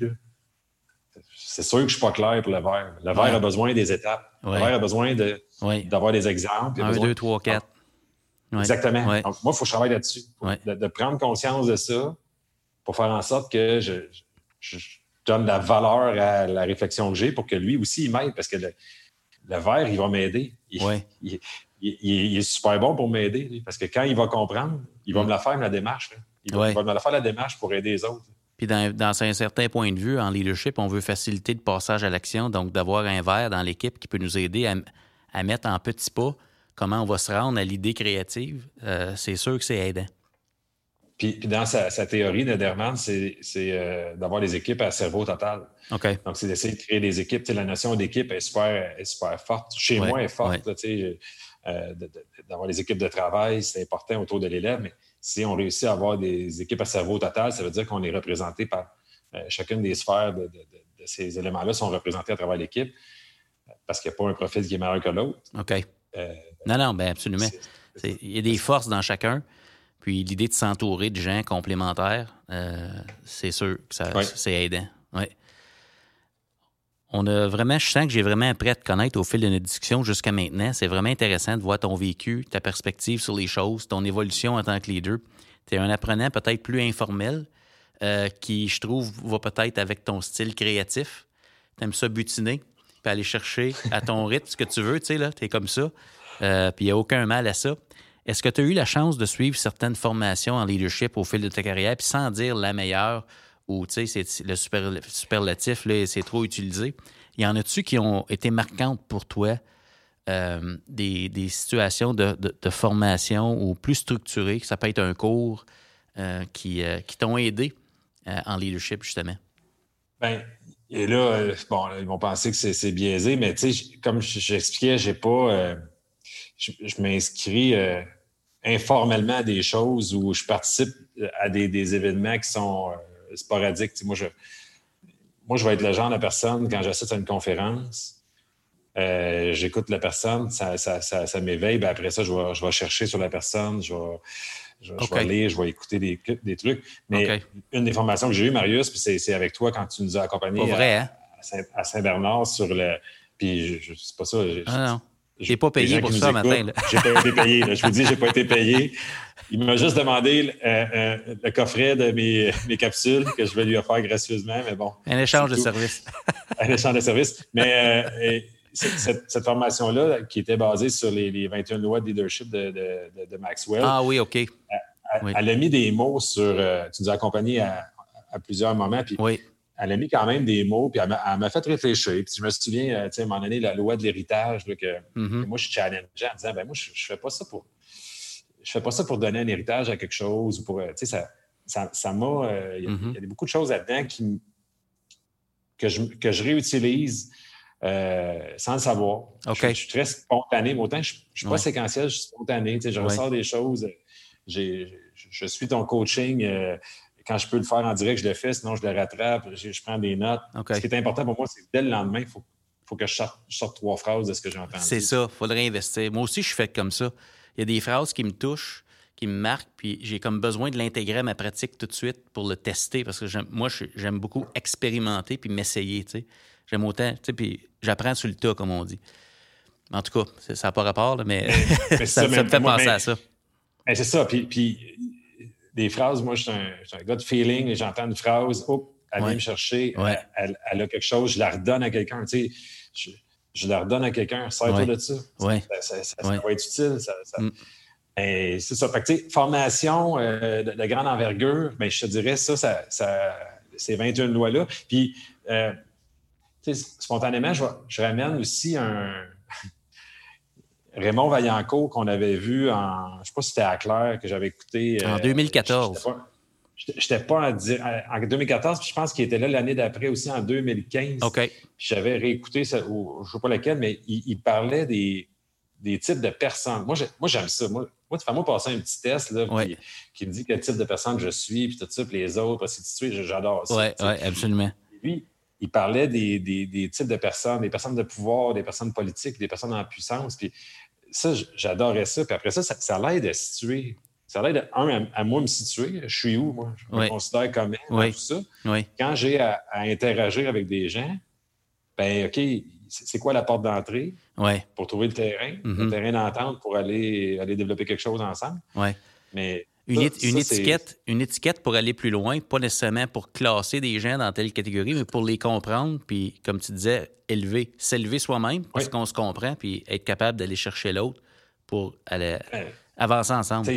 c'est sûr que je ne suis pas clair pour le verre. Le verre a besoin des étapes. Le verre a besoin d'avoir des exemples. Un, deux, trois, quatre. Exactement. moi, il faut que je travaille là-dessus. De, prendre conscience de ça pour faire en sorte que je, donne la valeur à la réflexion que j'ai pour que lui aussi, il m'aide. Parce que le, verre, il va m'aider. Il, est super bon pour m'aider. Parce que quand il va comprendre, il va mm. me la faire, la démarche. Il va, faire la démarche pour aider les autres. Puis dans, un certain point de vue, en leadership, on veut faciliter le passage à l'action. Donc, d'avoir un verre dans l'équipe qui peut nous aider à, mettre en petits pas comment on va se rendre à l'idée créative, euh, c'est sûr que c'est aidant. Puis, dans sa, théorie, Nederman, c'est euh, d'avoir des équipes à cerveau total. OK. Donc, c'est d'essayer de créer des équipes. la notion d'équipe est super, super forte. Chez moi, elle est forte. Euh, d'avoir des équipes de travail, c'est important autour de l'élève, mais si on réussit à avoir des équipes à cerveau total, ça veut dire qu'on est représenté par euh, chacune des sphères de, ces éléments-là sont représentés à travers l'équipe parce qu'il n'y a pas un profil qui est meilleur que l'autre. OK. Euh, non, non, bien absolument. Il y a des forces dans chacun. Puis l'idée de s'entourer de gens complémentaires, euh, c'est sûr que c'est aidant. Ouais on a vraiment, je sens que j'ai vraiment appris à te connaître au fil de notre discussion jusqu'à maintenant. C'est vraiment intéressant de voir ton vécu, ta perspective sur les choses, ton évolution en tant que leader. Tu es un apprenant peut-être plus informel, euh, qui, je trouve, va peut-être avec ton style créatif. Tu aimes ça butiner, puis aller chercher à ton rythme ce que tu veux, tu sais, là, tu es comme ça. Euh, puis il n'y a aucun mal à ça. Est-ce que tu as eu la chance de suivre certaines formations en leadership au fil de ta carrière, puis sans dire la meilleure, ou tu sais, le superlatif, c'est trop utilisé. Il y en a-tu qui ont été marquantes pour toi, euh, des, situations de, formation ou plus structurées, que ça peut être un cours euh, qui, euh, qui t'ont aidé en leadership, justement? Bien, et là, bon, ils vont penser que c'est biaisé, mais comme j'expliquais, j'ai pas. je, m'inscris informellement à des choses où je participe à des événements qui sont sporadique. moi, je, moi, je vais être le genre de personne, quand j'assiste à une conférence, euh, j'écoute la personne, ça, ça, m'éveille. Ben, après ça, je vais, je vais, chercher sur la personne, je vais, je, lire, je vais écouter des, des trucs. Mais une des formations que j'ai eues, Marius, c'est avec toi quand tu nous as accompagnés hein? à, Saint-Bernard sur le. Puis, je, c'est pas ça. Ah, T'es pas payé pour ça matin. J'ai pas été payé. Je vous dis, j'ai pas été payé. Il m'a juste demandé euh, euh, le coffret de mes, mes, capsules que je vais lui offrir gracieusement, mais bon. Un échange de services. Un échange de services. Mais euh, cette, cette formation-là, qui était basée sur les, les, 21 lois de leadership de, de, de Maxwell. Ah oui, OK. Elle, elle, a mis des mots sur. tu nous as accompagnés à, à plusieurs moments. Puis oui elle a mis quand même des mots, puis elle m'a fait réfléchir. Puis je me souviens, euh, tu sais, à un moment donné, la loi de l'héritage, que, mm-hmm. moi, je challengeais en disant, ben moi, je, ne fais pas ça pour... Je fais pas ça pour donner un héritage à quelque chose ou pour... Euh, tu sais, ça, ça, m'a... Euh, mm-hmm. il y, a beaucoup de choses là-dedans qui, que, je, que je réutilise sans le savoir. Je, suis très spontané, mais autant je ne suis pas séquentiel, je suis spontané. Tu sais, je ressors des choses. je suis ton coaching quand je peux le faire en direct, je le fais, sinon je le rattrape, je, prends des notes. Ce qui est important pour moi, c'est que dès le lendemain, il faut, que je sorte, trois phrases de ce que j'ai entendu. C'est ça, il faut le réinvestir. Moi aussi, je suis fait comme ça. Il y a des phrases qui me touchent, qui me marquent, puis j'ai comme besoin de l'intégrer à ma pratique tout de suite pour le tester, parce que moi, j'aime beaucoup expérimenter puis m'essayer, J'aime autant, tu sais, puis j'apprends sur le tas, comme on dit. En tout cas, ça n'a pas rapport, mais, ça, me fait penser à ça. c'est ça. Puis, puis des phrases, moi, je suis un, gars de feeling et j'entends une phrase, hop, elle vient me chercher, elle, a quelque chose, je la redonne à quelqu'un. Tu sais, je, la redonne à quelqu'un, sers-toi de ça. Ça, ça, va être utile. Mm. c'est ça. Fait que, formation euh, de, grande envergure, mais ben, je te dirais, ça, ça, ces 21 lois-là. Puis, euh, spontanément, je, je ramène aussi un, Raymond Vaillancourt qu'on avait vu en, je ne sais pas si c'était à Claire que j'avais écouté. En 2014. Je n'étais pas, en, 2014, puis je pense qu'il était là l'année d'après aussi, en 2015. OK. Puis j'avais réécouté, ça, je ne sais pas lequel, mais il, parlait des, des, types de personnes. Moi, j'aime ça. Moi, moi, tu fais-moi passer un petit test là, qui, me dit quel type de personne je suis, puis tout ça, puis les autres, puis j'adore ça. Oui, ouais, absolument. lui, il parlait des, des, des, types de personnes, des personnes de pouvoir, des personnes politiques, des personnes en puissance. Puis ça, j'adorais ça. Puis après ça, ça, l'aide à situer. Ça l'aide, un, à, moi me situer. Je suis où, moi? Je me considère comme tout ça. Quand j'ai à, interagir avec des gens, ben OK, c'est quoi la porte d'entrée pour trouver le terrain, le mm-hmm. terrain d'entente pour aller, aller développer quelque chose ensemble? Mais une, étiquette, une étiquette pour aller plus loin, pas nécessairement pour classer des gens dans telle catégorie, mais pour les comprendre, puis, comme tu disais, élever, s'élever soi-même parce qu'on se comprend, puis être capable d'aller chercher l'autre pour aller avancer ensemble.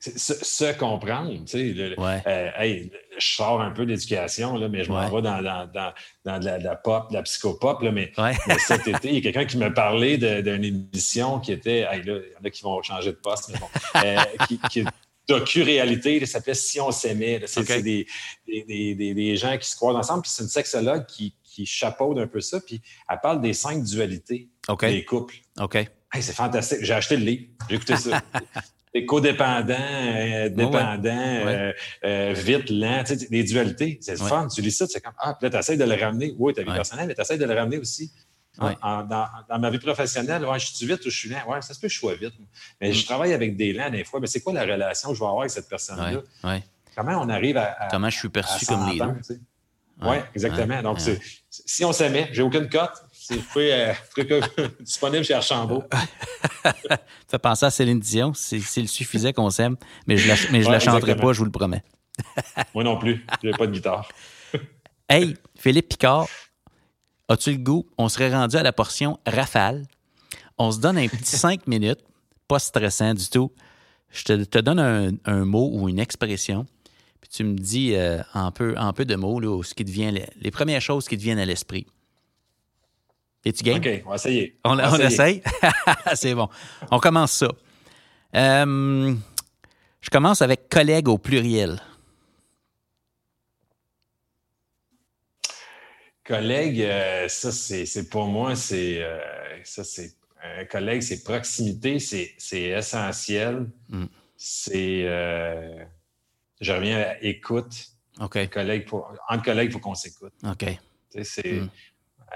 Se, comprendre, tu sais. Euh, je sors un peu d'éducation, mais je m'en vais dans, dans, de, la, pop, de la psychopop, là, mais, cet été, il y a quelqu'un qui me parlait d'une émission qui était, là, il y en a qui vont changer de poste, mais bon, euh, qui, qui, docu-réalité, ça s'appelait Si on s'aimait. C'est des, des, des, des, gens qui se croisent ensemble. Puis c'est une sexologue qui, qui chapeaude un peu ça. Puis elle parle des cinq dualités des couples. OK. c'est fantastique. J'ai acheté le livre. J'ai écouté ça. Des codépendants, euh, dépendants, euh, euh, vite, lent, tu sais, des dualités. C'est fun. Tu lis ça, c'est comme, ah, puis là, tu essaies de le ramener. Oui, ta vie personnelle, mais tu essaies de le ramener aussi dans, ma vie professionnelle, ouais, je suis vite ou je suis lent. Ouais, ça se peut que je sois vite. Mais je mm. travaille avec des lents des fois. Mais c'est quoi la relation que je vais avoir avec cette personne-là? Comment on arrive à, Comment je suis perçu comme leader? Oui, exactement. Donc, si on s'aimait, j'ai aucune cote. C'est euh, disponible chez Archambault. ça fait penser à Céline Dion. S'il suffisait qu'on s'aime, mais je ne la, la chanterai pas, je vous le promets. Moi non plus. Je n'ai pas de guitare. hey, Philippe Picard, As-tu le goût? On serait rendu à la portion rafale. On se donne un petit cinq minutes, pas stressant du tout. Je te, donne un, mot ou une expression, puis tu me dis euh, en, peu, en peu de mots là, ce qui devient les, premières choses qui te viennent à l'esprit. Es-tu game? OK, on va essayer. On, essaye? C'est bon. On commence ça. Euh, je commence avec collègue au pluriel. Collègue, euh, ça, c'est pour moi, c'est euh, ça, c'est un collègue, c'est proximité, c'est essentiel. Mm. C'est euh, je reviens à écoute. OK. Collègue entre collègues, il faut qu'on s'écoute. OK. C'est mm.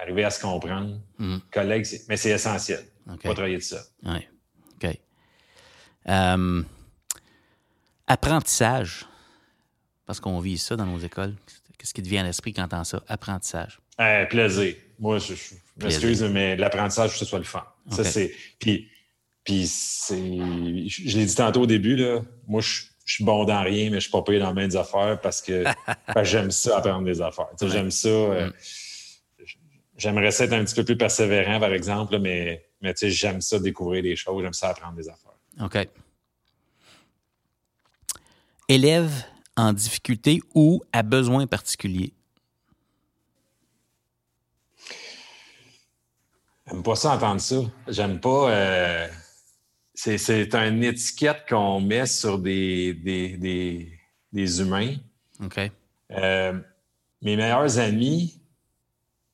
arriver à se comprendre. Mm. Collègue, mais c'est essentiel. Okay. Pas travailler de ça. Oui. OK. apprentissage. Parce qu'on vit ça dans nos écoles. Qu'est-ce qui te vient à l'esprit quand tu entends ça? Apprentissage. plaisir. Moi, je, m'excuse, mais l'apprentissage, que ce soit le fun. Ça, c'est. Puis, puis c'est. Je, l'ai dit tantôt au début, là. Moi, je, suis bon dans rien, mais je suis pas payé dans les affaires parce que, j'aime ça apprendre des affaires. J'aime ça. Euh, mm. J'aimerais ça être un petit peu plus persévérant, par exemple, mais, mais j'aime ça découvrir des choses, j'aime ça apprendre des affaires. OK. Élève en difficulté ou à besoin particulier? J'aime pas ça entendre ça. J'aime pas. Euh, c'est une étiquette qu'on met sur des, des, humains. OK. Euh, mes meilleurs amis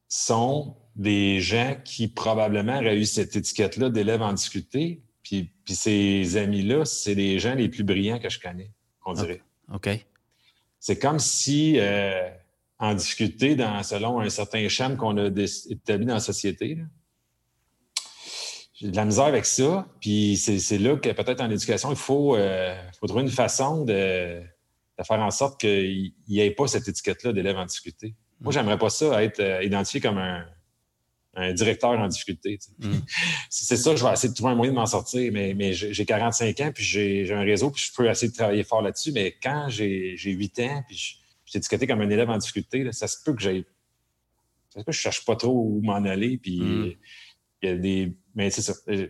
sont des gens qui probablement auraient eu cette étiquette-là d'élèves en difficulté. Puis, puis ces amis-là, c'est les gens les plus brillants que je connais, on dirait. OK. C'est comme si, euh, en difficulté, dans, selon un certain schéma qu'on a établi dans la société, j'ai de la misère avec ça. Puis c'est là que peut-être en éducation, il faut, euh, faut trouver une façon de, de faire en sorte qu'il n'y ait pas cette étiquette-là d'élève en difficulté. Moi, j'aimerais pas ça être euh, identifié comme un, un, directeur en difficulté. Mm. c'est ça, je vais essayer de trouver un moyen de m'en sortir. Mais, mais j'ai 45 ans, puis j'ai un réseau, puis je peux essayer de travailler fort là-dessus. Mais quand j'ai 8 ans, puis je, suis étiqueté comme un élève en difficulté, ça se peut que j'ai. Ça se peut que je cherche pas trop où m'en aller. Puis mm. il y a des mais c'est ça. Euh,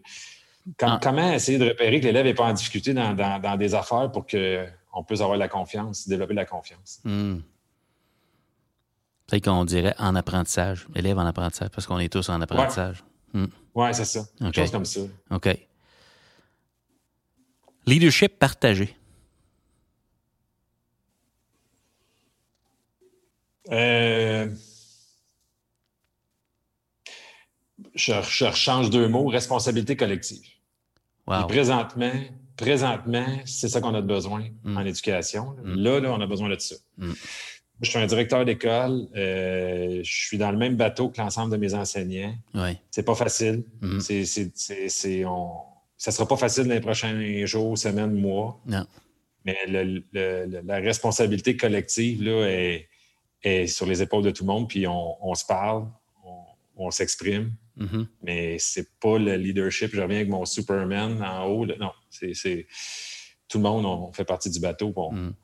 ah. Comment essayer de repérer que l'élève n'est pas en difficulté dans, des affaires pour qu'on puisse avoir la confiance, développer la confiance? Peut-être qu'on dirait en apprentissage, élève en apprentissage, parce qu'on est tous en apprentissage. Oui, hmm. ouais, c'est ça. Quelque chose comme ça. OK. Leadership partagé. Euh, je, rechange deux mots, responsabilité collective. présentement, présentement, c'est ça qu'on a besoin mm. en éducation. Mm. Là, là, on a besoin de ça. Mm. Je suis un directeur d'école. Euh, je suis dans le même bateau que l'ensemble de mes enseignants. C'est pas facile. C'est, c'est, on... Ça sera pas facile dans les prochains jours, semaines, mois. Non. Mais la responsabilité collective là, est, sur les épaules de tout le monde, puis on, se parle, on s'exprime. Mm-hmm. Mais c'est pas le leadership. Je reviens avec mon Superman en haut. Non, c'est tout le monde, on fait partie du bateau. On, mm.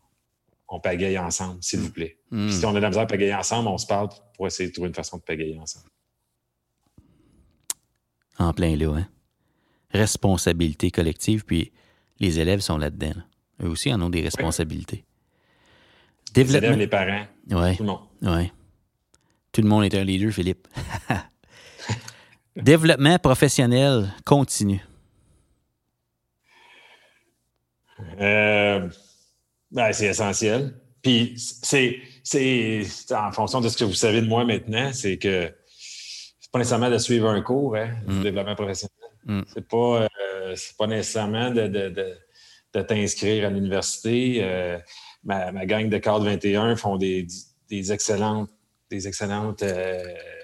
On pagaille ensemble, s'il vous mm. plaît. Mm. Si on a de la misère à pagailler ensemble, on se parle pour essayer de trouver une façon de pagailler ensemble. En plein là, hein? Responsabilité collective, puis les élèves sont là-dedans. Eux aussi en ont des responsabilités. Les élèves, les parents, ouais. tout le monde. Ouais. Tout le monde est un leader, Philippe. Développement professionnel continu. Euh, ben, c'est essentiel. Puis c'est, en fonction de ce que vous savez de moi maintenant, c'est que c'est pas nécessairement de suivre un cours hein, du mm. développement professionnel. Mm. C'est pas, euh, pas nécessairement de, de, t'inscrire à l'université. Euh, ma, ma, gang de cadre 21 font des, des excellentes, des excellentes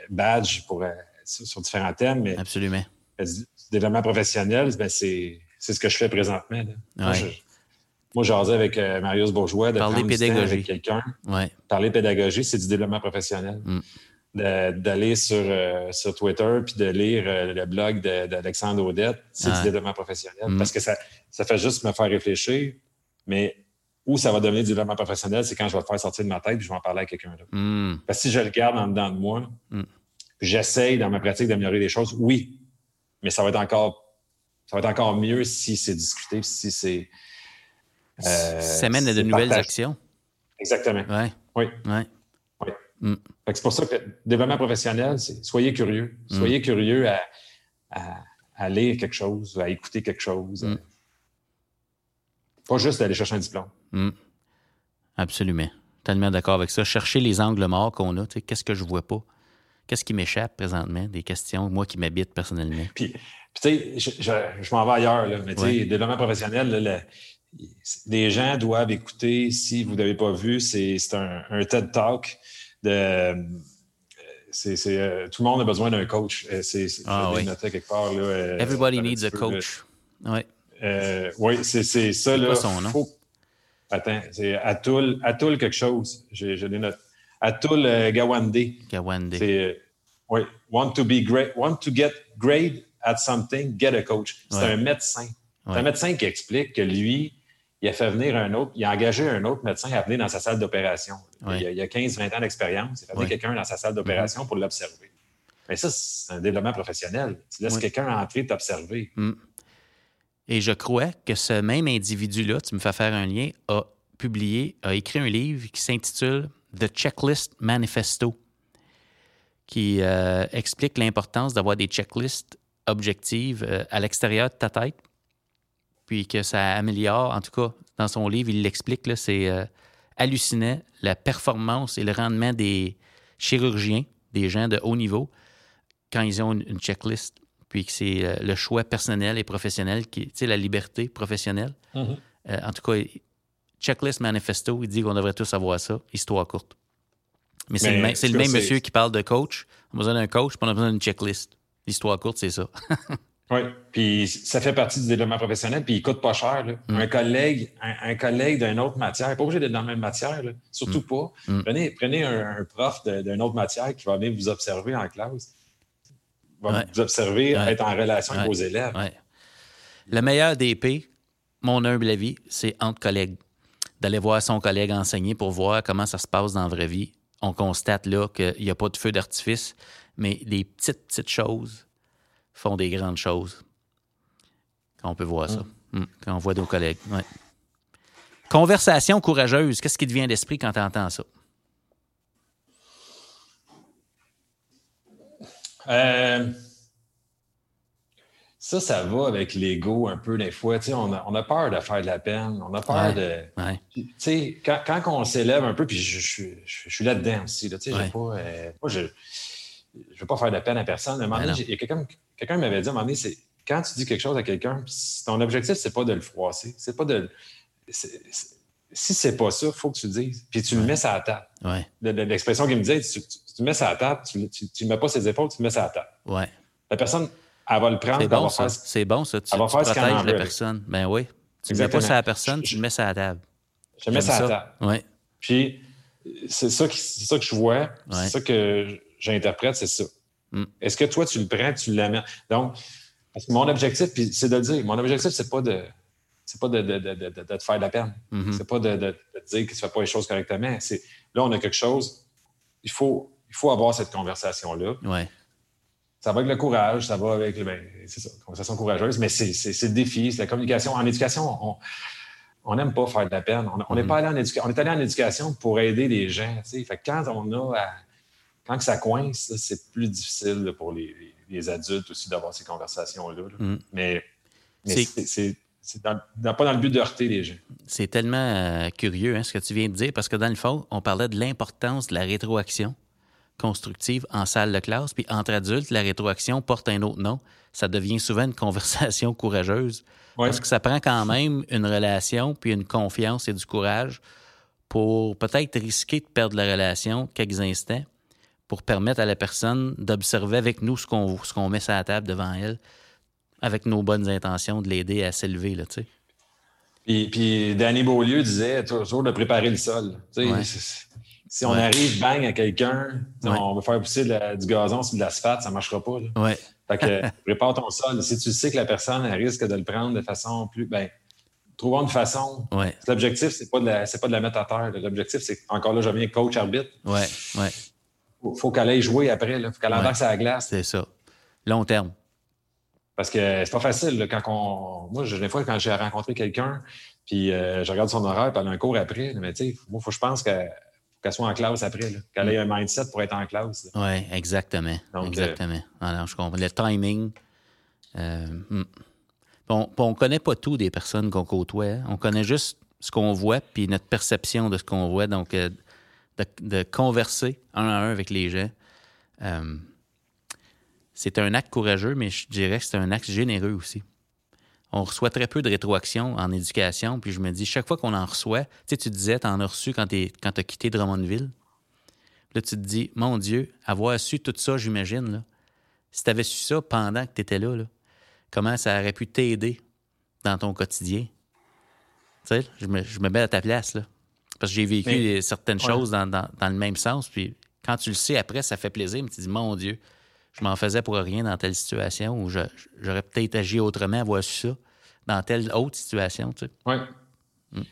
badges pour sur, différents thèmes. Mais Absolument. Du développement professionnel, ben c'est ce que je fais présentement. Moi, je, jasais avec euh, Marius Bourgeois de Parler pédagogie. avec quelqu'un. Ouais. Parler pédagogie, c'est du développement professionnel. Mm. D'aller sur, euh, sur Twitter puis de lire euh, le blog d'Alexandre Audette, c'est du développement professionnel. Mm. Parce que ça, ça fait juste me faire réfléchir, mais où ça va devenir du développement professionnel, c'est quand je vais le faire sortir de ma tête et je vais en parler à quelqu'un d'autre. Mm. Parce que si je le garde en dedans de moi, J'essaye dans ma pratique d'améliorer les choses, oui, mais ça va être encore, ça va être encore mieux si c'est discuté, si c'est. Ça mène à de nouvelles actions. Exactement. Ouais. Oui. Ouais. oui. Mm. C'est pour ça que le développement professionnel, c'est soyez curieux. Mm. Soyez curieux à, à, lire quelque chose, à écouter quelque chose. Mm. Pas juste d'aller chercher un diplôme. Absolument. Tellement d'accord avec ça. Chercher les angles morts qu'on a. Qu'est-ce que je vois pas? Qu'est-ce qui m'échappe présentement? Des questions, moi qui m'habite personnellement. Puis, tu sais, je, m'en vais ailleurs, là, mais tu sais, développement professionnel, les gens doivent écouter, si vous n'avez pas vu, c'est un, TED Talk de. euh, tout le monde a besoin d'un coach. Euh, c'est ah, oui. noté quelque part. Là, euh, Everybody needs a coach. Oui. oui, c'est ça. Là, son nom? Faut... Attends, c'est Atul, Atul quelque chose. Notes. Atul euh, Gawande. Gawande. C'est Oui. Want to be great, want to get great at something, get a coach. C'est un médecin. C'est un médecin qui explique que lui, il a fait venir un autre, il a engagé un autre médecin à venir dans sa salle d'opération. Il, y a 15-20 ans d'expérience. Il a fait venir quelqu'un dans sa salle d'opération mm-hmm. pour l'observer. Mais ça, c'est un développement professionnel. Tu laisses quelqu'un entrer t'observer. Mm. Et je crois que ce même individu-là, tu me fais faire un lien, a publié, a écrit un livre qui s'intitule The Checklist Manifesto, qui euh, explique l'importance d'avoir des checklists objectives euh, à l'extérieur de ta tête, puis que ça améliore, en tout cas, dans son livre, il l'explique, c'est euh, hallucinant la performance et le rendement des chirurgiens, des gens de haut niveau, quand ils ont une, checklist, puis que c'est le choix personnel et professionnel, qui, tu sais, la liberté professionnelle. Mm-hmm. en tout cas, Checklist Manifesto, il dit qu'on devrait tous avoir ça, histoire courte. Mais c'est le, même monsieur qui parle de coach. On a besoin d'un coach, puis on a besoin d'une checklist. L'histoire courte, c'est ça. oui, puis ça fait partie du développement professionnel, puis il coûte pas cher. Mm. Un collègue, un, collègue d'une autre matière, pas obligé d'être dans la même matière, surtout mm. pas. Mm. Prenez, prenez un, prof d'une autre matière qui va venir vous observer en classe, va vous observer, être en relation avec vos élèves. Le meilleur DP, mon humble avis, c'est entre collègues d'aller voir son collègue enseigner pour voir comment ça se passe dans la vraie vie. On constate là qu'il n'y a pas de feu d'artifice, mais des petites, petites choses font des grandes choses. Quand on peut voir ça. Mm. Mm. Quand on voit nos collègues. Conversation courageuse. Qu'est-ce qui te vient d'esprit quand tu entends ça? Euh, ça, ça va avec l'ego un peu des fois. On a, on a peur de faire de la peine. On a peur de. Tu sais, quand, quand on s'élève un peu, puis je, je, je, suis là-dedans aussi. Là, pas, euh, moi, je ne veux pas faire de peine à personne. À un moment ben donné, quelqu'un m'avait dit à un moment donné, c'est quand tu dis quelque chose à quelqu'un, ton objectif, c'est pas de le froisser. C'est pas de. si c'est pas ça, il faut que tu le dises. Puis tu le mets à la table. L'expression qu'il me disait, tu, tu, le mets à la table, tu ne mets pas ses épaules, tu le mets à la table. La personne elle va le prendre. C'est bon, ça. C'est bon, ça. Tu, elle va faire protèges la personne. Ben oui. Tu ne mets pas ça à la personne, tu le mets ça à la table. Je mets ça à la table. Oui. Puis, c'est ça, ça, que je vois, c'est ça que j'interprète, c'est ça. Mm. Est-ce que toi, tu le prends, tu l'amènes? Donc, parce que mon objectif, puis c'est de le dire, mon objectif, c'est pas de c'est pas de, de, de, de, te faire de la peine. Mm-hmm. C'est pas de, te dire que tu fais pas les choses correctement. C'est, là, on a quelque chose, il faut, il faut avoir cette conversation-là. Ouais ça va avec le courage, ça va avec, ben, c'est ça, conversation courageuse, mais c'est le défi, c'est la communication. En éducation, on n'aime pas faire de la peine. On n'est mm-hmm. pas allé en éducation. On est allé en éducation pour aider les gens. Fait quand on a quand ça coince, c'est plus difficile pour les, adultes aussi d'avoir ces conversations-là. Mm. Mais, c'est pas dans le but de heurter les gens. C'est tellement euh, curieux hein, ce que tu viens de dire, parce que dans le fond, on parlait de l'importance de la rétroaction constructive en salle de classe. Puis entre adultes, la rétroaction porte un autre nom. Ça devient souvent une conversation courageuse. Parce que ça prend quand même une relation, puis une confiance et du courage pour peut-être risquer de perdre la relation quelques instants pour permettre à la personne d'observer avec nous ce qu'on qu'on met sur la table devant elle, avec nos bonnes intentions de l'aider à s'élever. Là, puis, puis Danny Beaulieu disait toujours de préparer le sol. Si on arrive, bang, à quelqu'un, on va faire pousser du gazon sur de l'asphalte, ça ne marchera pas. Ouais. Fait que prépare ton sol. Si tu sais que la personne risque de le prendre de façon plus. Ben, trouvons une façon. L'objectif, c'est pas, de la, pas de la mettre à terre. L'objectif, c'est encore là, je viens coach arbitre. Ouais, ouais. Faut, faut qu'elle aille jouer après. Il faut qu'elle embarque à la glace. C'est ça. Long terme. Parce que c'est pas facile. quand on... Moi, des fois, quand j'ai rencontré quelqu'un, puis euh, je regarde son horaire, puis elle a un cours après, mais tu sais, moi, faut que je pense que qu'elle soit en classe après, qu'elle ait un mindset pour être en classe. Oui, exactement. exactement. Alors, je comprends. Le timing. Euh, hmm. on ne connaît pas tout des personnes qu'on côtoie. Hein. On connaît juste ce qu'on voit, puis notre perception de ce qu'on voit. Donc, de, converser un à un avec les gens. Euh, c'est un acte courageux, mais je dirais que c'est un acte généreux aussi on reçoit très peu de rétroaction en éducation. Puis je me dis, chaque fois qu'on en reçoit, tu sais, tu disais, tu en as reçu quand tu as quitté Drummondville. Là, tu te dis, mon Dieu, avoir su tout ça, j'imagine, là, si tu avais su ça pendant que tu étais là, comment ça aurait pu t'aider dans ton quotidien? Tu sais, je me, je me mets à ta place, là. Parce que j'ai vécu certaines choses dans, le même sens. Puis quand tu le sais après, ça fait plaisir, mais tu te dis, mon Dieu, je m'en faisais pour rien dans telle situation ou j'aurais peut-être agi autrement, avoir su ça dans telle autre situation. Tu sais. Oui. Mm.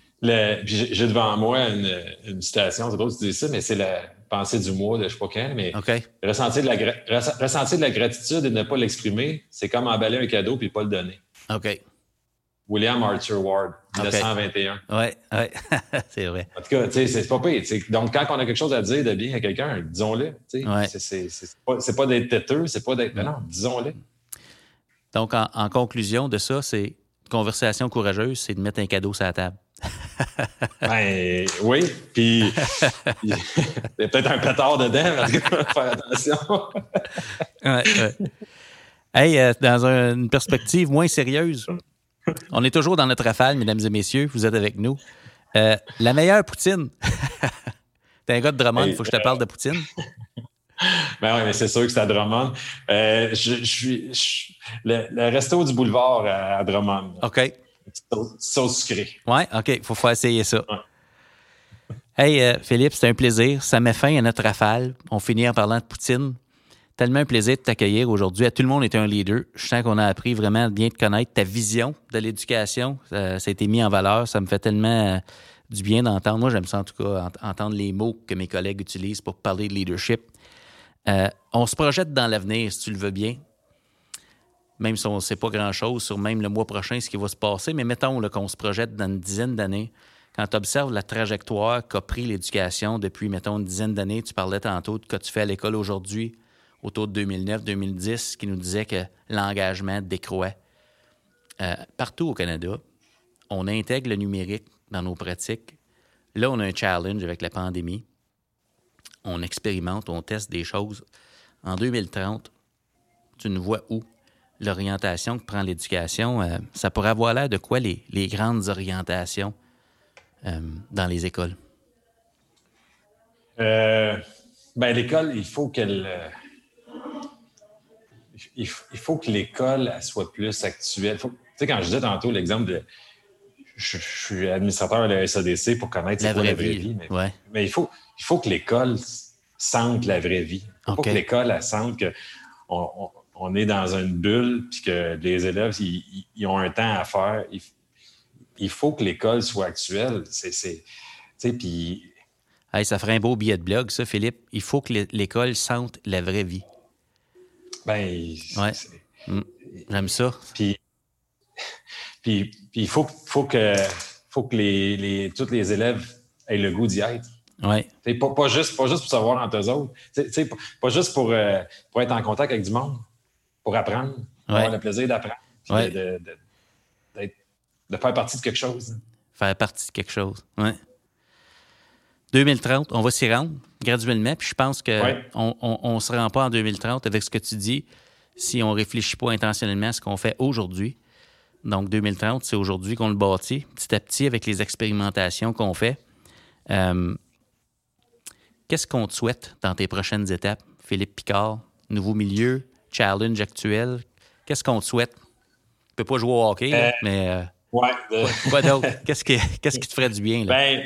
J'ai devant moi une, une citation, c'est drôle de dire ça, mais c'est la pensée du mois de je sais pas quand, mais ressentir, de la, ressentir de la gratitude et ne pas l'exprimer, c'est comme emballer un cadeau puis pas le donner. OK. William Arthur Ward, 1921. Oui, oui, c'est vrai. En tout cas, c'est pas pire. Donc, quand on a quelque chose à dire de bien à quelqu'un, disons-le. Ouais. C'est pas, pas d'être têteux, c'est pas d'être. Non, disons-le. Donc, en, conclusion de ça, c'est conversation courageuse, c'est de mettre un cadeau sur la table. ben oui, puis il y a peut-être un pétard dedans, parce que faire attention. ouais, ouais. Hey, euh, dans une perspective moins sérieuse, on est toujours dans notre rafale, mesdames et messieurs. Vous êtes avec nous. Euh, la meilleure poutine. T'es un gars de Drummond, il faut que je te parle de poutine. Ben oui, mais c'est sûr que c'est à Drummond. Euh, je, suis le, resto du boulevard à, Drummond. OK. Sauce, sucrée. Oui, OK. Il faut faire essayer ça. Hey, euh, Philippe, c'était un plaisir. Ça met fin à notre rafale. On finit en parlant de poutine. Tellement un plaisir de t'accueillir aujourd'hui. Tout le monde est un leader. Je sens qu'on a appris vraiment bien te connaître. Ta vision de l'éducation, ça, a été mis en valeur. Ça me fait tellement euh, du bien d'entendre. Moi, j'aime ça en tout cas, entendre les mots que mes collègues utilisent pour parler de leadership. Euh, on se projette dans l'avenir, si tu le veux bien. Même si on ne sait pas grand-chose sur même le mois prochain, ce qui va se passer, mais mettons qu'on se projette dans une dizaine d'années. Quand tu observes la trajectoire qu'a pris l'éducation depuis, mettons, une dizaine d'années, tu parlais tantôt de ce que tu fais à l'école aujourd'hui, autour de 2009-2010 qui nous disait que l'engagement décroît. Euh, partout au Canada, on intègre le numérique dans nos pratiques. Là, on a un challenge avec la pandémie. On expérimente, on teste des choses. En 2030, tu nous vois où? L'orientation que prend l'éducation, euh, ça pourrait avoir l'air de quoi les, grandes orientations euh, dans les écoles? ben, l'école, il faut qu'elle il, faut que l'école soit plus actuelle. tu sais, quand je disais tantôt l'exemple de. Je, suis administrateur de la SADC pour connaître la, vraie, vie, mais, il, faut, il faut que l'école sente la vraie vie. Il faut que l'école sente qu'on on, est dans une bulle puis que les élèves ils, ont un temps à faire. Il, faut que l'école soit actuelle. C'est, puis ça ferait un beau billet de blog, ça, Philippe. Il faut que l'école sente la vraie vie. Ben, ouais. Mm. J'aime ça. Puis, puis, il faut, faut que, faut que les, les, tous les élèves aient le goût d'y être. Ouais. Pas, pas, juste, pas juste pour savoir entre eux autres. Pas, pas, juste pour, euh, pour être en contact avec du monde, pour apprendre, pour avoir le plaisir d'apprendre. Ouais. De, de, de, faire partie de quelque chose. Faire partie de quelque chose. Ouais. 2030, on va s'y rendre graduellement. Puis je pense qu'on ne se rend pas en 2030 avec ce que tu dis si on ne réfléchit pas intentionnellement à ce qu'on fait aujourd'hui. Donc 2030, c'est aujourd'hui qu'on le bâtit, petit à petit, avec les expérimentations qu'on fait. Euh, qu'est-ce qu'on te souhaite dans tes prochaines étapes, Philippe Picard? Nouveau milieu, challenge actuel. Qu'est-ce qu'on te souhaite? Tu peux pas jouer au hockey, euh, mais euh, ouais, quoi, d'autre? Qu'est-ce qui, te ferait du bien? Là? Ben,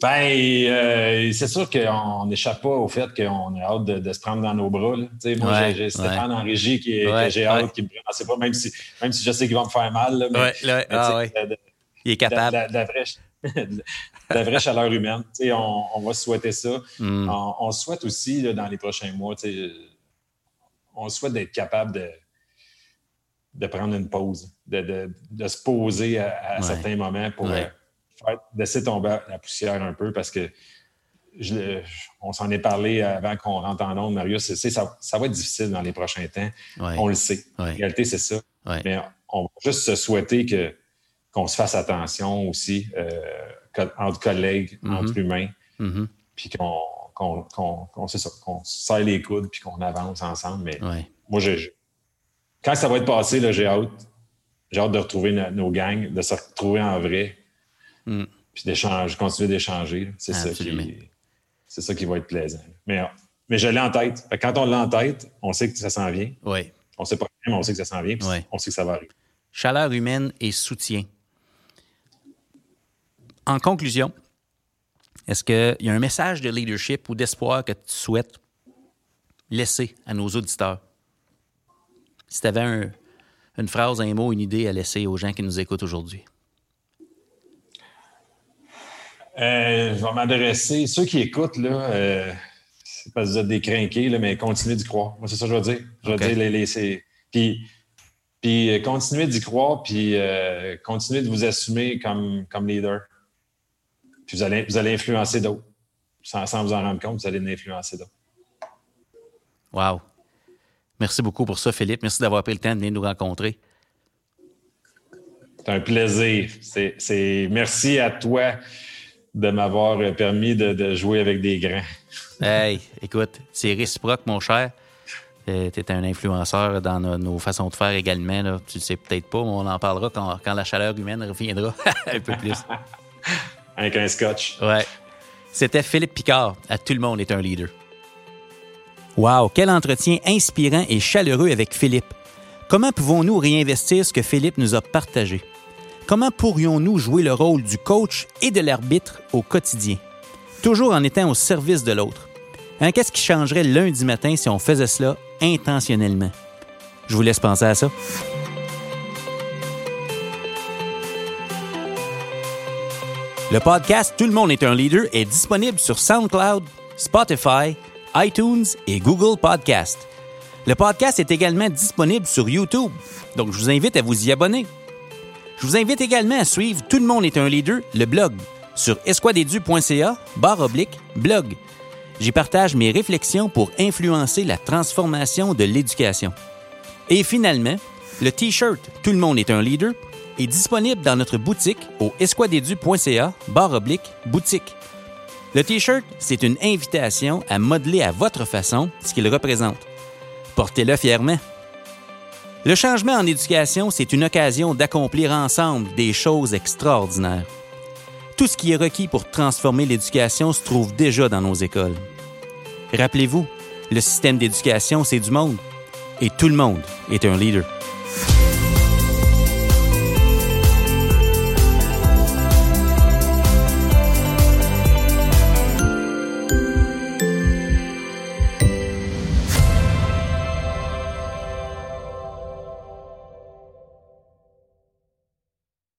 ben, euh, c'est sûr qu'on n'échappe pas au fait qu'on a hâte de, se prendre dans nos bras. Moi, j'ai Stéphane en régie qui, que j'ai hâte, qui me c'est pas, même si, même si je sais qu'il va me faire mal. mais, ah, Il est capable. La, vraie, chaleur humaine. On, on, va souhaiter ça. Hmm. On, souhaite aussi, dans les prochains mois, on souhaite d'être capable de, de prendre une pause, de, de, se poser à, certains moments pour. Laisser tomber la poussière un peu parce que on s'en est parlé avant qu'on rentre en onde, Marius. Ça, ça, va être difficile dans les prochains temps. On le sait. En réalité, c'est ça. Mais on va juste se souhaiter que, qu'on se fasse attention aussi euh, entre collègues, mm-hmm. entre humains, mm-hmm. puis qu'on, qu'on, qu'on, serre les coudes puis qu'on avance ensemble. Mais moi, je, quand ça va être passé, là, j'ai hâte. J'ai hâte de retrouver nos gangs, de se retrouver en vrai, Mm. Puis d'échanger, continuer d'échanger. C'est ça, qui, c'est ça qui va être plaisant. Mais, mais je l'ai en tête. Quand on l'a en tête, on sait que ça s'en vient. Oui. On sait pas mais on sait que ça s'en vient. On sait que ça va arriver. Chaleur humaine et soutien. En conclusion, est-ce qu'il y a un message de leadership ou d'espoir que tu souhaites laisser à nos auditeurs? Si tu avais une phrase, un mot, une idée à laisser aux gens qui nous écoutent aujourd'hui. Euh, je vais m'adresser. Ceux qui écoutent, là, euh, c'est pas que vous êtes des crinqués, là, mais continuez d'y croire. Moi, c'est ça que je veux dire. Je veux dire, les, les, puis, puis euh, continuez d'y croire, puis euh, continuez de vous assumer comme, comme leader. Puis vous allez, vous allez influencer d'autres. Sans, sans, vous en rendre compte, vous allez influencer d'autres. Wow. Merci beaucoup pour ça, Philippe. Merci d'avoir pris le temps de venir nous rencontrer. C'est un plaisir. C'est, merci à toi de m'avoir permis de, jouer avec des grands. Hey, écoute, c'est réciproque, mon cher. Euh, tu es un influenceur dans nos, façons de faire également. Là. Tu le sais peut-être pas, mais on en parlera quand, quand la chaleur humaine reviendra un peu plus. avec un scotch. Ouais. C'était Philippe Picard. À tout le monde est un leader. Wow, quel entretien inspirant et chaleureux avec Philippe. Comment pouvons-nous réinvestir ce que Philippe nous a partagé? Comment pourrions-nous jouer le rôle du coach et de l'arbitre au quotidien, toujours en étant au service de l'autre? Hein, Qu'est-ce qui changerait lundi matin si on faisait cela intentionnellement? Je vous laisse penser à ça. Le podcast Tout le monde est un leader est disponible sur SoundCloud, Spotify, iTunes et Google Podcast. Le podcast est également disponible sur YouTube, donc je vous invite à vous y abonner. Je vous invite également à suivre Tout le monde est un leader, le blog, sur esquadedu.ca, barre oblique, blog. J'y partage mes réflexions pour influencer la transformation de l'éducation. Et finalement, le T-shirt Tout le monde est un leader est disponible dans notre boutique au esquadedu.ca, barre oblique, boutique. Le T-shirt, c'est une invitation à modeler à votre façon ce qu'il représente. Portez-le fièrement. Le changement en éducation, c'est une occasion d'accomplir ensemble des choses extraordinaires. Tout ce qui est requis pour transformer l'éducation se trouve déjà dans nos écoles. Rappelez-vous, le système d'éducation, c'est du monde. Et tout le monde est un leader.